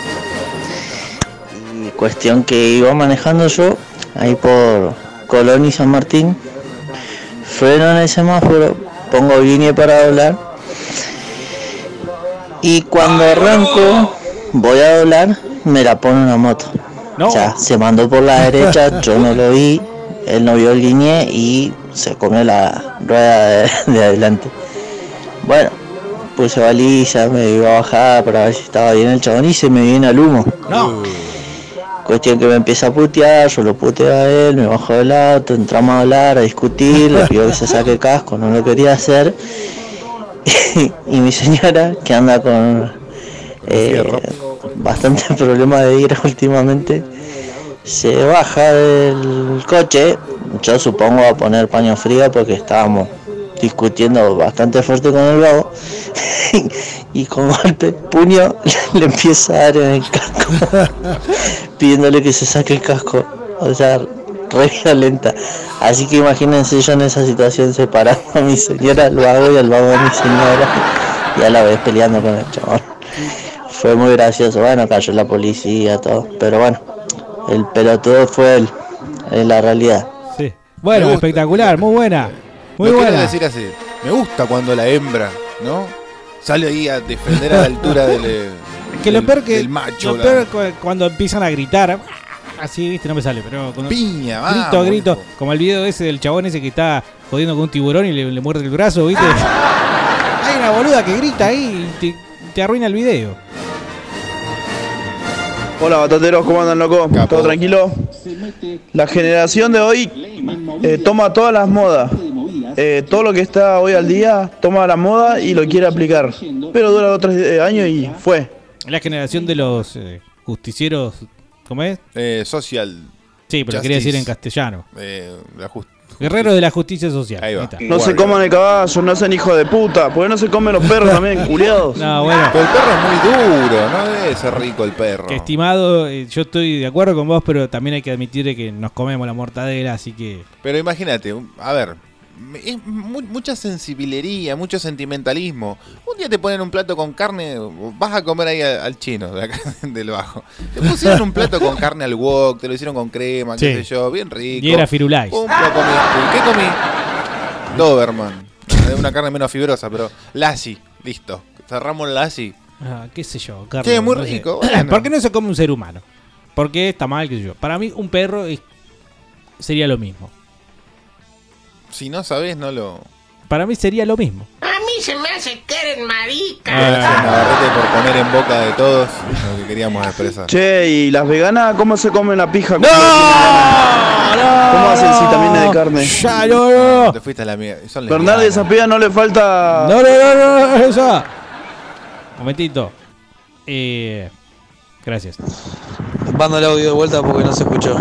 Y cuestión que iba manejando yo, ahí por Colón y San Martín. Freno en el semáforo, pongo línea para doblar. Y cuando arranco, voy a doblar, me la pone una moto. O sea, se mandó por la derecha, yo no lo vi, él no vio el línea y se comió la rueda de, de adelante. Bueno, puse baliza, me iba a bajar para ver si estaba bien el chabón y se me viene al humo.
No.
Cuestión que me empieza a putear, yo lo puteo a él, me bajo del auto, entramos a hablar, a discutir, le pido que se saque el casco, no lo quería hacer. y mi señora, que anda con eh, bastante problema de ira últimamente, se baja del coche, yo supongo a poner paño frío porque estábamos discutiendo bastante fuerte con el vago y con golpe puño le empieza a dar en el casco pidiéndole que se saque el casco o sea re violenta así que imagínense yo en esa situación separando a mi señora al vago y al vago a mi señora y a la vez peleando con el chabón fue muy gracioso bueno cayó la policía todo pero bueno el pelotudo fue él es la realidad
Sí. Bueno, espectacular, muy buena. Muy buena.
decir así. Me gusta cuando la hembra, ¿no? Sale ahí a defender a la altura del,
Que lo
del-
peor que
del macho.
lo
la-
peor cu- cuando empiezan a gritar así viste no me sale pero cuando
Piña,
grito
vamos,
grito como el video ese del chabón ese que está jodiendo con un tiburón y le, le muerde el brazo viste hay una boluda que grita ahí y te, te arruina el video
Hola batateros, ¿cómo andan loco? ¿Todo tranquilo? La generación de hoy eh, toma todas las modas. Eh, todo lo que está hoy al día toma la moda y lo quiere aplicar. Pero dura otros eh, años y fue.
la generación de los eh, justicieros ¿cómo es?
Eh, social.
sí pero quería decir en castellano
Eh, la just-
guerreros de la justicia social
Ahí va.
No se coman el caballo, no sean hijos de puta. porque no se comen los perros también, culiados?
no bueno
Pero el perro es muy duro, no debe ser rico el perro.
que estimado yo estoy de acuerdo con vos pero también hay que admitir que nos comemos la mortadela así que
Pero imagínate, a ver, es mu- mucha sensibilería, mucho sentimentalismo. Un día te ponen un plato con carne, vas a comer ahí al, al chino de acá del bajo. Te pusieron un plato con carne al wok, te lo hicieron con crema, qué sé yo, bien rico.
Y era firulais.
Pum. ¿Y qué comí? Doberman. Una carne menos fibrosa, pero Lassi, listo. Cerramos Lassi.
Ah, qué sé yo, Carlos.
Sí, muy
no
rico, bueno.
¿Por qué no se come un ser humano? Porque está mal, qué sé yo. Para mí, un perro es- sería lo mismo.
Si no sabes, no lo.
Para mí sería lo mismo.
A mí se me hace que eres marica.
Gracias, Navarrete, por poner en boca de todos lo que queríamos expresar.
Che, ¿y las veganas cómo se comen la pija?
¡No!
¿Cómo hacen si también es de carne?
Ya, no, no.
Te fuiste a la mierda. Son
Bernardo, esa piba no le falta.
No, no, no, no, eso. Momentito. Eh, gracias.
Mando el audio de vuelta porque no se escuchó.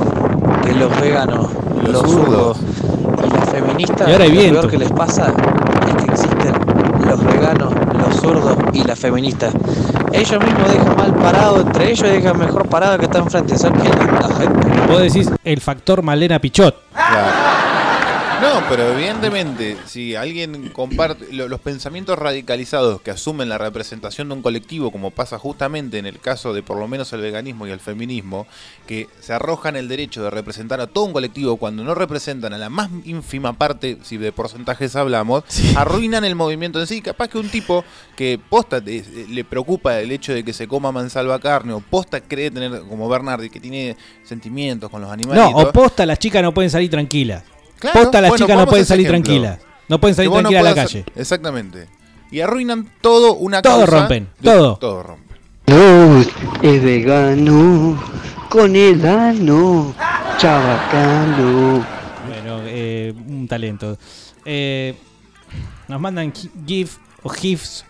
Que los veganos, los, zurdos y las feministas,
Y ahora hay
lo
viento.
peor que les pasa es que existen los veganos, los zurdos y las feministas. Ellos mismos dejan mal parado, entre ellos dejan mejor parado que está enfrente. Son genios la gente.
Vos decís el factor Malena Pichot.
No, pero evidentemente, si alguien comparte lo- los pensamientos radicalizados que asumen la representación de un colectivo, como pasa justamente en el caso de por lo menos el veganismo y el feminismo, que se arrojan el derecho de representar a todo un colectivo cuando no representan a la más ínfima parte, si de porcentajes hablamos, arruinan el movimiento en sí. Capaz que un tipo que posta te- le preocupa el hecho de que se coma mansalva carne, o posta cree tener, como Bernardi, que tiene sentimientos con los
No,
animalitos.
o posta las chicas no pueden salir tranquilas.
Claro,
posta las
bueno,
chicas no pueden salir
ejemplo.
tranquilas. No pueden salir
no
tranquilas a la calle.
hacer- Exactamente. Y arruinan todo una
Todo
causa
rompen,
de-
todo.
Todo rompen.
Luz es vegano con el ano chabacano.
Bueno, eh, un talento. Eh, nos mandan gi- GIF o GIFs,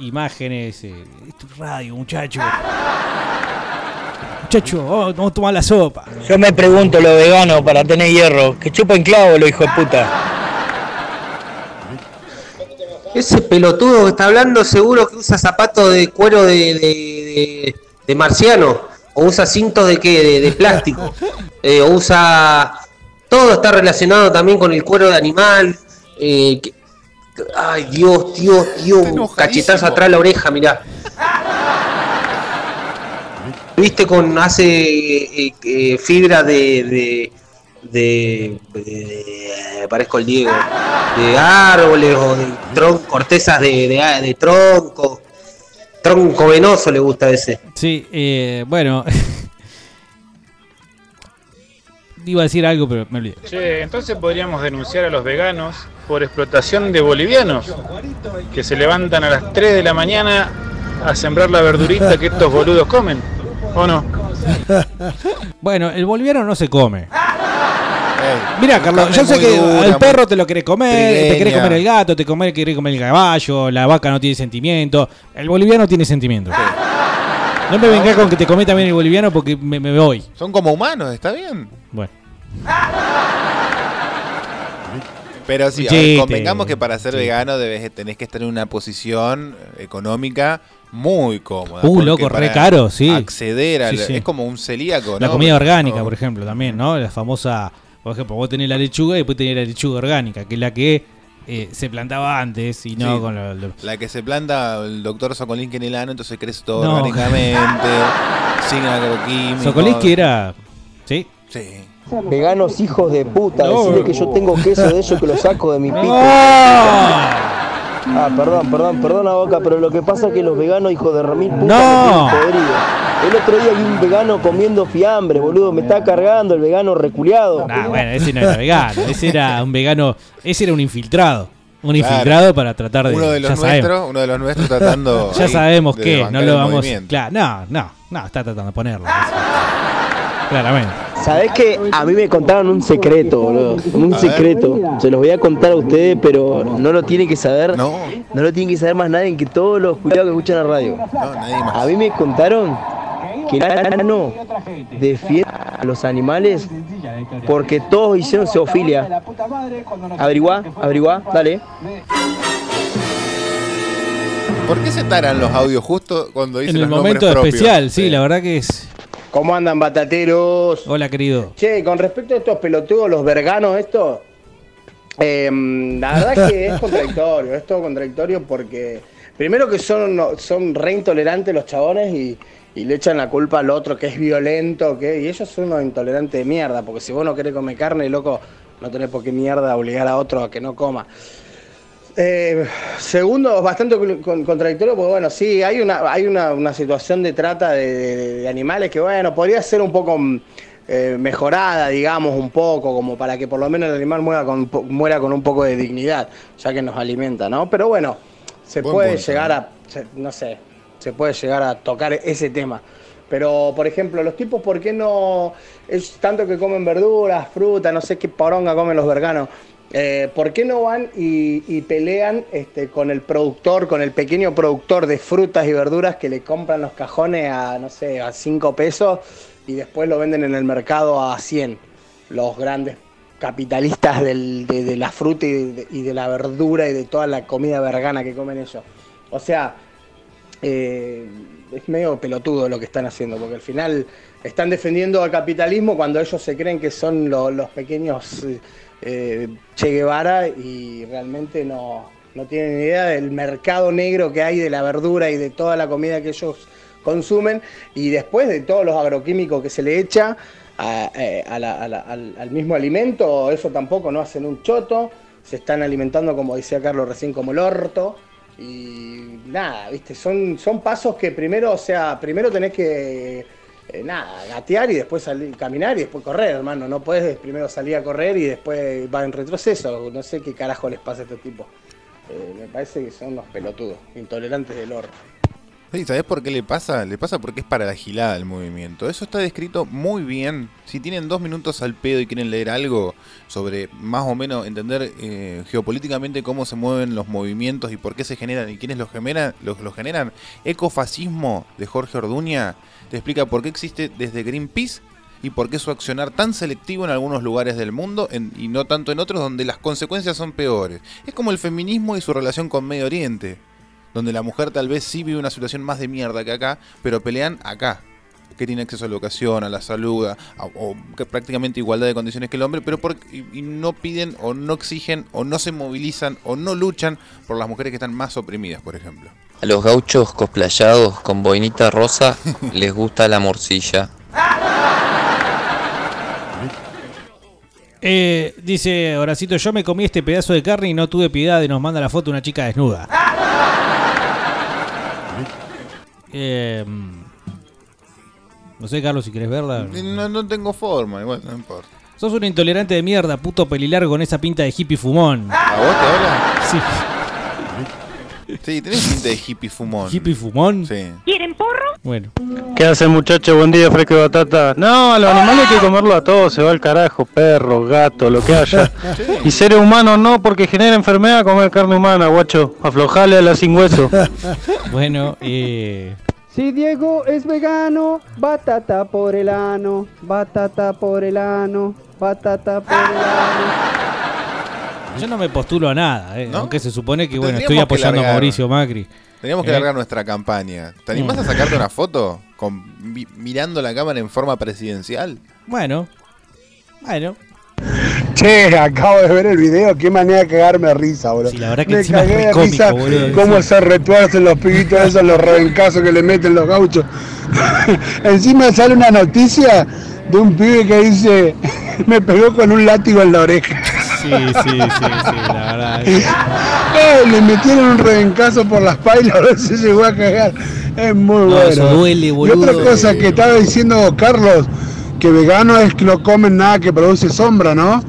imágenes. Eh, esto es radio, muchacho. Muchacho, oh, vamos a tomar la sopa.
Yo me pregunto lo vegano para tener hierro, que chupen clavo lo hijo de puta.
Ese pelotudo que está hablando seguro que usa zapatos de cuero de, de, de- de marciano. O usa cintos de qué, de, de plástico. Eh, o usa... Todo está relacionado también con el cuero de animal. eh, que- Ay, Dios, Dios, Dios. Un cachetazo atrás de la oreja, mirá. Viste con hace eh, eh, fibra de, de, de, de- parezco el Diego de árboles o de tron, cortezas de, de, de tronco tronco venoso le gusta ese
Sí, eh, bueno. Iba a decir algo, pero me olvidé.
Che, entonces podríamos denunciar a los veganos por explotación de bolivianos que se levantan a las 3 de la mañana a sembrar la verdurita que estos boludos comen, ¿o no?
Bueno, el boliviano no se come. Mira, Carlos, yo sé que
dura, muy
perro te lo querés comer, te querés
trigueña.
comer el gato, te comer, querés comer el caballo, la vaca no tiene sentimiento. El boliviano tiene sentimiento. No me vengas con que te comé también el boliviano porque me, me voy.
Son como humanos, ¿está bien?
Bueno.
Pero sí, a
Chiste.
ver, convengamos que para ser
Sí.
vegano debes, tenés que estar en una posición económica muy cómoda.
Uh, loco, re caro, sí.
Acceder a
Sí,
la-
sí.
Es como un celíaco,
La
¿no?
comida orgánica,
No.
por ejemplo, también, ¿no? La famosa, por ejemplo, vos tenés la lechuga y después tenés la lechuga orgánica, que es la que eh, se plantaba antes y no
Sí.
con lo, lo-
La que se planta el doctor Sokolinski en el ano, entonces crece todo
No.
orgánicamente, sin agroquímicos.
Sokolinski era... ¿Sí?
Sí.
Veganos hijos de puta,
No.
decirle que yo tengo queso de ellos que lo saco de mi pito. Ah, perdón, perdón, perdona Boca, pero lo que pasa es que los veganos hijos de remil puta
No.
me. El otro día vi un vegano comiendo fiambre, boludo, me está cargando el vegano reculeado.
Ah, bueno, ese no era vegano, ese era un vegano, ese era un infiltrado. Un
Claro.
infiltrado para tratar de...
Uno de los nuestros, uno de los nuestros tratando
Ya
ahí
sabemos que, no lo vamos... Claro, no, no, no, está tratando de ponerlo. Claramente.
¿Sabés que A mí me contaron un secreto, boludo. Un
A ver.
secreto. Se los voy a contar a ustedes, pero no lo tiene que saber. No. No lo tiene que saber más nadie que todos los cuidados que escuchan la radio. A mí me contaron que el no defiende a los animales porque todos hicieron zoofilia. Averiguá, averiguá, dale.
¿Por qué se taran los audios justo cuando dicen
En el
los
momento
propios?
especial, sí, la verdad que es...
¿Cómo andan, batateros?
Hola, querido.
Che, con respecto a estos pelotudos, los verganos estos,
Eh, la verdad que es contradictorio, es todo contradictorio porque primero que son, son re intolerantes los chabones y, y le echan la culpa al otro que es violento, que, y ellos son unos intolerantes de mierda, porque si vos no querés comer carne, loco, no tenés por qué mierda obligar a otro a que no coma. Eh, segundo, bastante con- contradictorio, porque bueno, sí, hay una, hay una, una situación de trata de, de- de animales que bueno, podría ser un poco mm, eh, mejorada, digamos, un poco, como para que por lo menos el animal muera con, muera con un poco de dignidad, ya que nos alimenta, ¿no? Pero bueno, se
Buen
puede
punto,
llegar a, se- no sé, se puede llegar a tocar ese tema. Pero, por ejemplo, los tipos, ¿por qué no? Es tanto que comen verduras, fruta, no sé qué poronga comen los veganos. Eh, ¿Por qué no van y, pelean este, con el productor, con el pequeño productor de frutas y verduras que le compran los cajones a, no sé, a 5 pesos y después lo venden en el mercado a 100? Los grandes capitalistas de, la fruta y de, la verdura y de toda la comida vegana que comen ellos. O sea, eh, es medio pelotudo lo que están haciendo, porque al final están defendiendo al capitalismo cuando ellos se creen que son lo- los pequeños eh, eh, Che Guevara y realmente no, no tienen idea del mercado negro que hay de la verdura y de toda la comida que ellos consumen. Y después de todos los agroquímicos que se le echa eh, al mismo alimento, eso tampoco no hacen un choto, se están alimentando como decía Carlos recién como el orto. Y nada, viste, son, son pasos que primero, o sea, primero tenés que eh, nada, gatear y después salir, caminar y después correr, hermano. No puedes primero salir a correr y después va en retroceso. No sé qué carajo les pasa a este tipo. Eh, me parece que son unos pelotudos, intolerantes del oro.
Sí, ¿Sabés por qué le pasa? Le pasa porque es para la gilada el movimiento. Eso está descrito muy bien. Si tienen dos minutos al pedo y quieren leer algo sobre más o menos entender eh, geopolíticamente cómo se mueven los movimientos y por qué se generan y quiénes los generan, los, generan, Ecofascismo de Jorge Orduña te explica por qué existe desde Greenpeace y por qué su accionar tan selectivo en algunos lugares del mundo y no tanto en otros donde las consecuencias son peores. Es como el feminismo y su relación con Medio Oriente donde la mujer tal vez sí vive una situación más de mierda que acá, pero pelean acá, que tiene acceso a la educación, a la salud, a- a- o que prácticamente igualdad de condiciones que el hombre, pero por- y, y no piden o no exigen o no se movilizan o no luchan por las mujeres que están más oprimidas, por ejemplo.
A los gauchos cosplayados con boinita rosa les gusta la morcilla.
Eh, dice Horacito, yo me comí este pedazo de carne y no tuve piedad y nos manda la foto una chica desnuda. Eh, no sé, Carlos, si querés verla.
No, no tengo forma, igual, no importa.
Sos un intolerante de mierda, puto pelilargo con esa pinta de hippie fumón.
¿A vos te habla?
Sí.
Sí, tenés pinta de hippie fumón.
¿Hippie fumón?
Sí.
¿Quieren porro?
Bueno.
¿Qué hace muchacho? Buen día, fresco de batata. No, a los animales hay que comerlo a todos, se va al carajo, perro, gato, lo que haya. Y seres humanos no, porque genera enfermedad comer carne humana, guacho. Aflojale a la sin hueso.
Bueno, eh,
Si Diego es vegano, batata por el ano, batata por el ano, batata por el ano.
yo no me postulo a nada, eh, aunque se supone que bueno,
Tendríamos
estoy
que
apoyando a. Mauricio Macri.
Teníamos que
Eh,
largar nuestra campaña. ¿Te animás
Mm.
a sacarte una foto con, mirando la cámara en forma presidencial?
Bueno, bueno.
Che, acabo de ver el video, qué manera de cagarme de risa, boludo.
la verdad que
Me cagué de
cómico,
risa
boludo,
cómo se retuercen los pibitos esos, los rebencazos que le meten los gauchos. encima sale una noticia de un pibe que dice, me pegó con un látigo en la oreja.
Sí, sí, sí, sí, la verdad.
Eh, le metieron un rebencazo por las pailas, a ver si se llegó a cagar. Es muy
No,
bueno.
eso duele,
Y
boludo.
otra cosa que estaba diciendo Carlos, que vegano es que no comen nada que produce sombra, ¿no?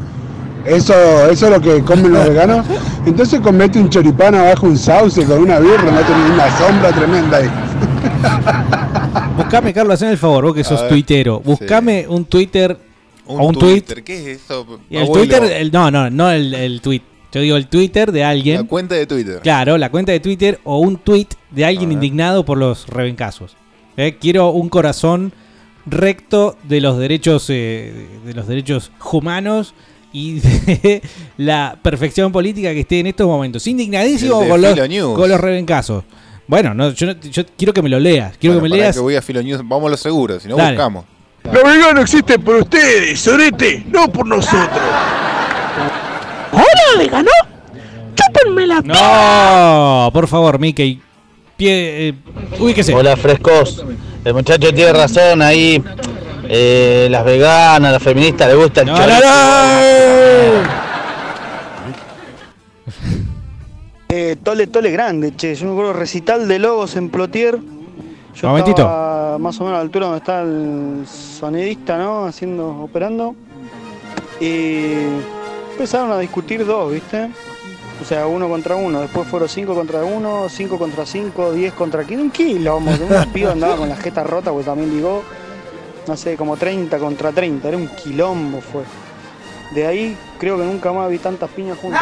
Eso, eso es lo que comen los veganos. Entonces comete un choripán abajo un sauce con una birra, no tenés una sombra tremenda ahí.
Buscame, Carlos, haceme el favor, vos que sos tuitero. Buscame un Twitter
Un
o un tweet.
Twitter, ¿qué es eso?
Y el
abuelo?
Twitter, el- no, no, no el, el tweet. Yo digo el Twitter de alguien.
La cuenta de Twitter.
Claro, la cuenta de Twitter o un tweet de alguien indignado por los rebencazos. ¿Eh? Quiero un corazón recto de los derechos eh, de los derechos humanos y de la perfección política que esté en estos momentos. Indignadísimo con los, con los rebencazos. Bueno, no, yo, no- yo quiero que me lo leas. Quiero
Bueno,
que me
pará
leas.
que voy a Filo News, vamos a lo seguro, si no
Dale.
buscamos.
Los veganos existen por ustedes, sorete, no por nosotros.
¡Hola!
vegano? ¡Chúpenme la
No, por favor, Mickey. Pie, eh, ubíquese.
Hola, frescos. El muchacho tiene razón ahí. Eh, las veganas, las feministas le gusta el
No,
chorizo.
Eh, tole, tole grande, che. Yo me acuerdo recital de Logos en Plotier. Yo
Momentito.
estaba más o menos a la altura donde está el sonidista, ¿no? Haciendo, operando. Y empezaron a discutir dos, ¿viste? O sea, uno contra uno. Después fueron cinco contra uno, cinco contra cinco, diez contra quince. Un quilombo. Un pibe andaba con la jeta rota porque también ligó. No sé, como 30 contra 30. Era un quilombo fue. De ahí creo que nunca más vi tantas piñas juntas.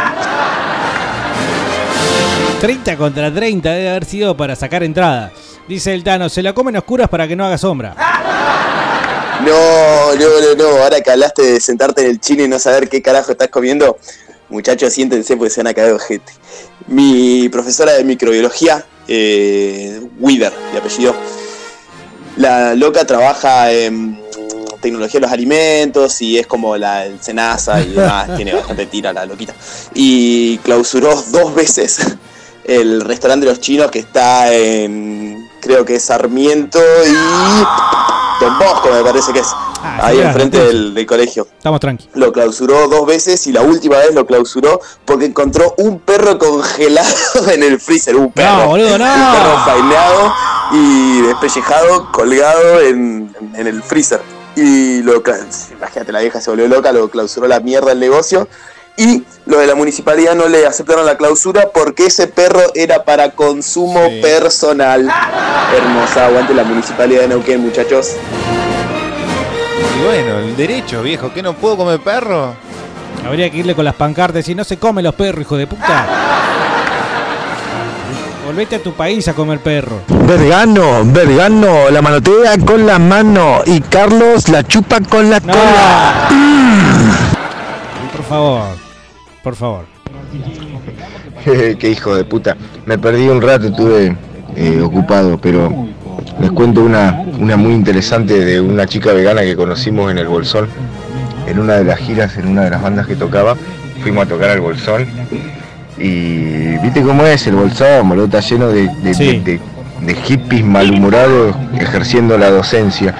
30 contra 30 debe haber sido para sacar entrada. Dice el Tano, se la comen oscuras para que no haga sombra.
No, no, no, no. Ahora que hablaste de sentarte en el chino y no saber qué carajo estás comiendo, muchachos, siéntense porque se van a caer gente. Mi profesora de microbiología, eh, Wither, de apellido, la loca trabaja en tecnología de los alimentos y es como la el Senasa y demás, tiene bastante tira la loquita. Y clausuró dos veces el restaurante de los chinos que está en, creo que es Sarmiento y Don Bosco me parece que es, ahí
ya,
enfrente del, del colegio.
Estamos tranquilos.
Lo clausuró dos veces y la última vez lo clausuró porque encontró un perro congelado en el freezer. Un perro.
boludo, no.
Un perro faineado y despellejado, colgado en, en el freezer. Y lo imagínate, la vieja se volvió loca, lo clausuró la mierda el negocio. Y lo de la municipalidad no le aceptaron la clausura porque ese perro era para consumo personal. Hermosa, aguante la municipalidad de Neuquén, muchachos.
Y bueno, el derecho, viejo, que no puedo comer perro.
Habría que irle con las pancartas y no se come los perros, hijo de puta. Volvete a tu país a comer perro.
Vergano, vergano, la manotea con la mano y Carlos la chupa con la cola.
Por favor, por favor.
Qué hijo de puta. Me perdí un rato, estuve eh, ocupado, pero les cuento una, una muy interesante de una chica vegana que conocimos en el Bolsón. En una de las giras, en una de las bandas que tocaba, fuimos a tocar al Bolsón. Y viste cómo es el Bolsón, boludo, está lleno de, de- de- de- de hippies malhumorados ejerciendo la docencia.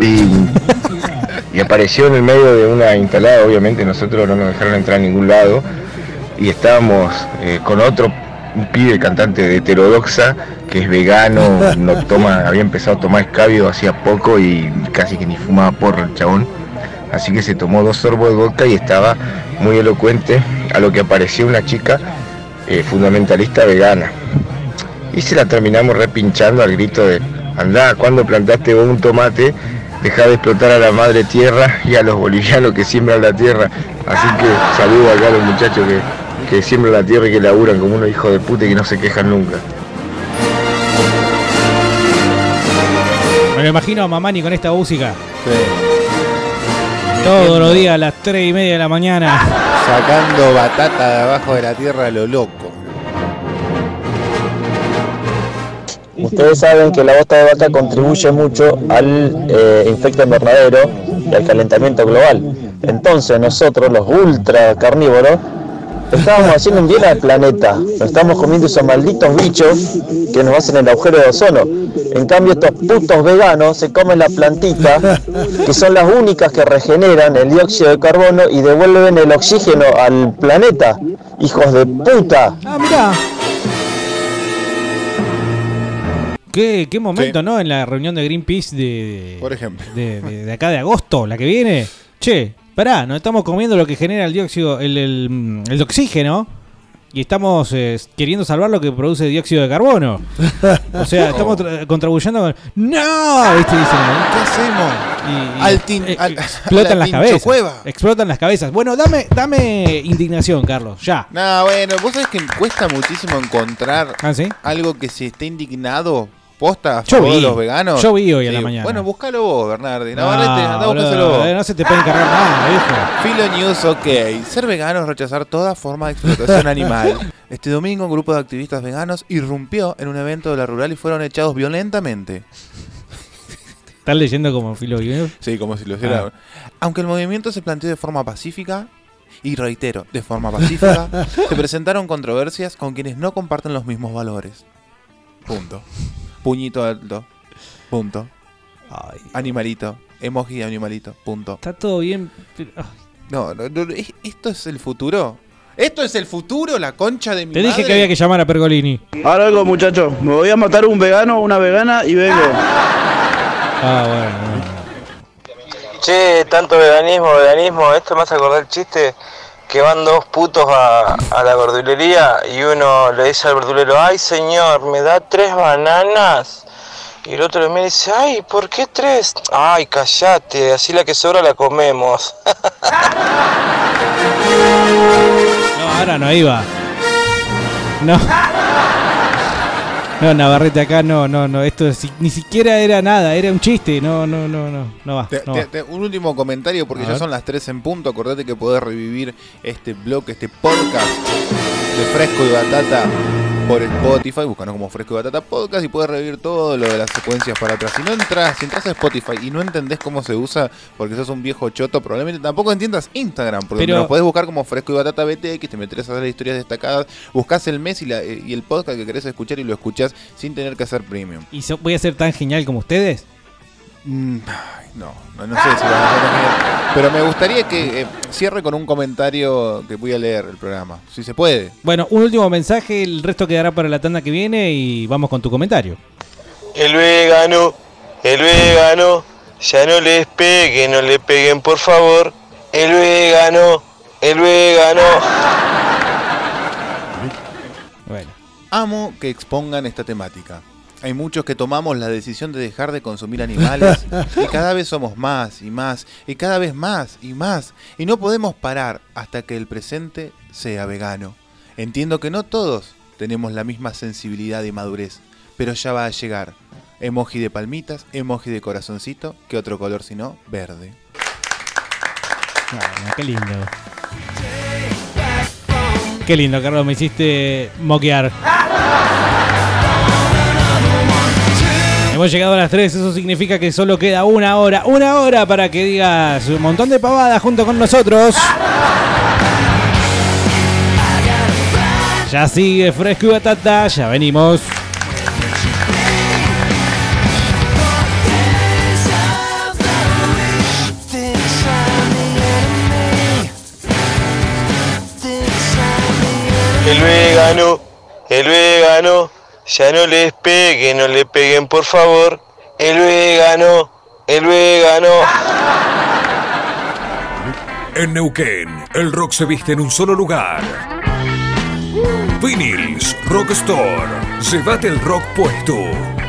Y, y apareció en el medio de una instalada, obviamente nosotros no nos dejaron entrar a ningún lado y estábamos eh, con otro un pibe cantante de heterodoxa que es vegano, no toma, había empezado a tomar escabio hacía poco y casi que ni fumaba porro el chabón. Así que se tomó dos sorbos de vodka y estaba muy elocuente a lo que apareció una chica eh, fundamentalista vegana. Y se la terminamos repinchando al grito de, andá, cuando plantaste vos un tomate, dejá de explotar a la madre tierra y a los bolivianos que siembran la tierra. Así que saludo acá a los muchachos que, que siembran la tierra y que laburan como unos hijos de puta y que no se quejan nunca.
Me lo imagino a Mamani con esta música. Todos los días a las 3 y media de la mañana.
Sacando batata de abajo de la tierra a lo loco.
Ustedes saben que la bota de vaca contribuye mucho al eh, efecto invernadero y al calentamiento global. Entonces nosotros, los ultra carnívoros, estábamos haciendo un bien al planeta. Nos estamos comiendo esos malditos bichos que nos hacen el agujero de ozono. En cambio estos putos veganos se comen la plantita, que son las únicas que regeneran el dióxido de carbono y devuelven el oxígeno al planeta. Hijos de puta.
Ah, mirá. ¿Qué, qué momento, ¿no? En la reunión de Greenpeace de.
Por ejemplo.
De, de- de acá de agosto, la que viene. Che, pará, nos estamos comiendo lo que genera el dióxido, el, el, el oxígeno. Y estamos eh, queriendo salvar lo que produce dióxido de carbono. O sea, estamos contribuyendo con. ¡No! ¿Viste? Dicen,
¿Qué hacemos?
y-
Al tin-
eh,
al-
explotan las cabezas. Explotan las cabezas. Bueno, dame, dame indignación, Carlos. Ya.
No, bueno, vos sabés que cuesta muchísimo encontrar
¿Ah, sí?
algo que se esté indignado posta a
Yo
favor de
vi.
los veganos.
Yo vi hoy a la mañana.
Bueno, buscalo vos, Bernardi. Navarrete,
eh, no se te puede encargar nada, viejo.
Filo News, ok. Ser vegano es rechazar toda forma de explotación animal. Este domingo un grupo de activistas veganos irrumpió en un evento de la rural y fueron echados violentamente.
¿Estás leyendo como filo
Sí, como si lo hiciera.
Ah.
Aunque el movimiento se planteó de forma pacífica, y reitero, de forma pacífica, se presentaron controversias con quienes no comparten los mismos valores. Punto. Puñito alto. Punto. Animalito. Emoji de animalito. Punto.
Está todo bien.
No, no, no, ¿es- ¿esto es el futuro? ¿Esto es el futuro? La concha de mi
Te dije
madre?
que había que llamar a Pergolini.
Ahora algo, muchachos. Me voy a matar un vegano una vegana y vengo.
Ah, bueno.
Che, tanto veganismo, veganismo, esto me hace acordar el chiste que van dos putos a, la verdulería y uno le dice al verdulero, ay señor, ¿me da tres bananas? Y el otro le mira dice, ay, ¿por qué tres? Ay, callate, así la que sobra la comemos.
No, ahora no iba. No. No, Navarrete acá no, no, no. Esto ni siquiera era nada, era un chiste. No, no, no, no. No va.
Te-
no
te-
va.
te- un último comentario porque
A
ya
ver.
son las 3 en punto. Acordate que podés revivir este blog, este podcast de Fresco y Batata por Spotify. Búscanos como Fresco y Batata Podcast y puedes revivir todo lo de las secuencias para atrás. Si no entras, si entras a Spotify y no entendés cómo se usa porque sos un viejo choto, probablemente tampoco entiendas Instagram. Porque
Pero-
nos podés buscar como Fresco y Batata BTX, te metes a las historias destacadas, buscás el mes y, la- y el podcast que querés escuchar y lo escuchás sin tener que hacer premium.
¿Y so- voy a ser tan genial como ustedes?
Mm, no, no, no sé si vas a genial. Pero me gustaría que eh, cierre con un comentario que voy a leer el programa. Si se puede.
Bueno, un último mensaje, el resto quedará para la tanda que viene y vamos con tu comentario.
El vegano, el vegano, ya no les peguen, no le peguen por favor. El vegano, el vegano.
Bueno.
Amo que expongan esta temática. Hay muchos que tomamos la decisión de dejar de consumir animales y cada vez somos más y más y cada vez más y más y no podemos parar hasta que el presente sea vegano. Entiendo que no todos tenemos la misma sensibilidad y madurez, pero ya va a llegar. Emoji de palmitas, emoji de corazoncito, ¿qué otro color sino verde?
Bueno, qué lindo. Qué lindo, Carlos, me hiciste moquear. Hemos llegado a las 3, eso significa que solo queda una hora, una hora para que digas un montón de pavadas junto con nosotros. Ya sigue Fresco y Batata, ya venimos.
El vegano, el vegano, ya no les peguen, no le peguen por favor. El vegano, el vegano.
En Neuquén, el rock se viste en un solo lugar. Vinyls Rock Store. Llévate el rock puesto.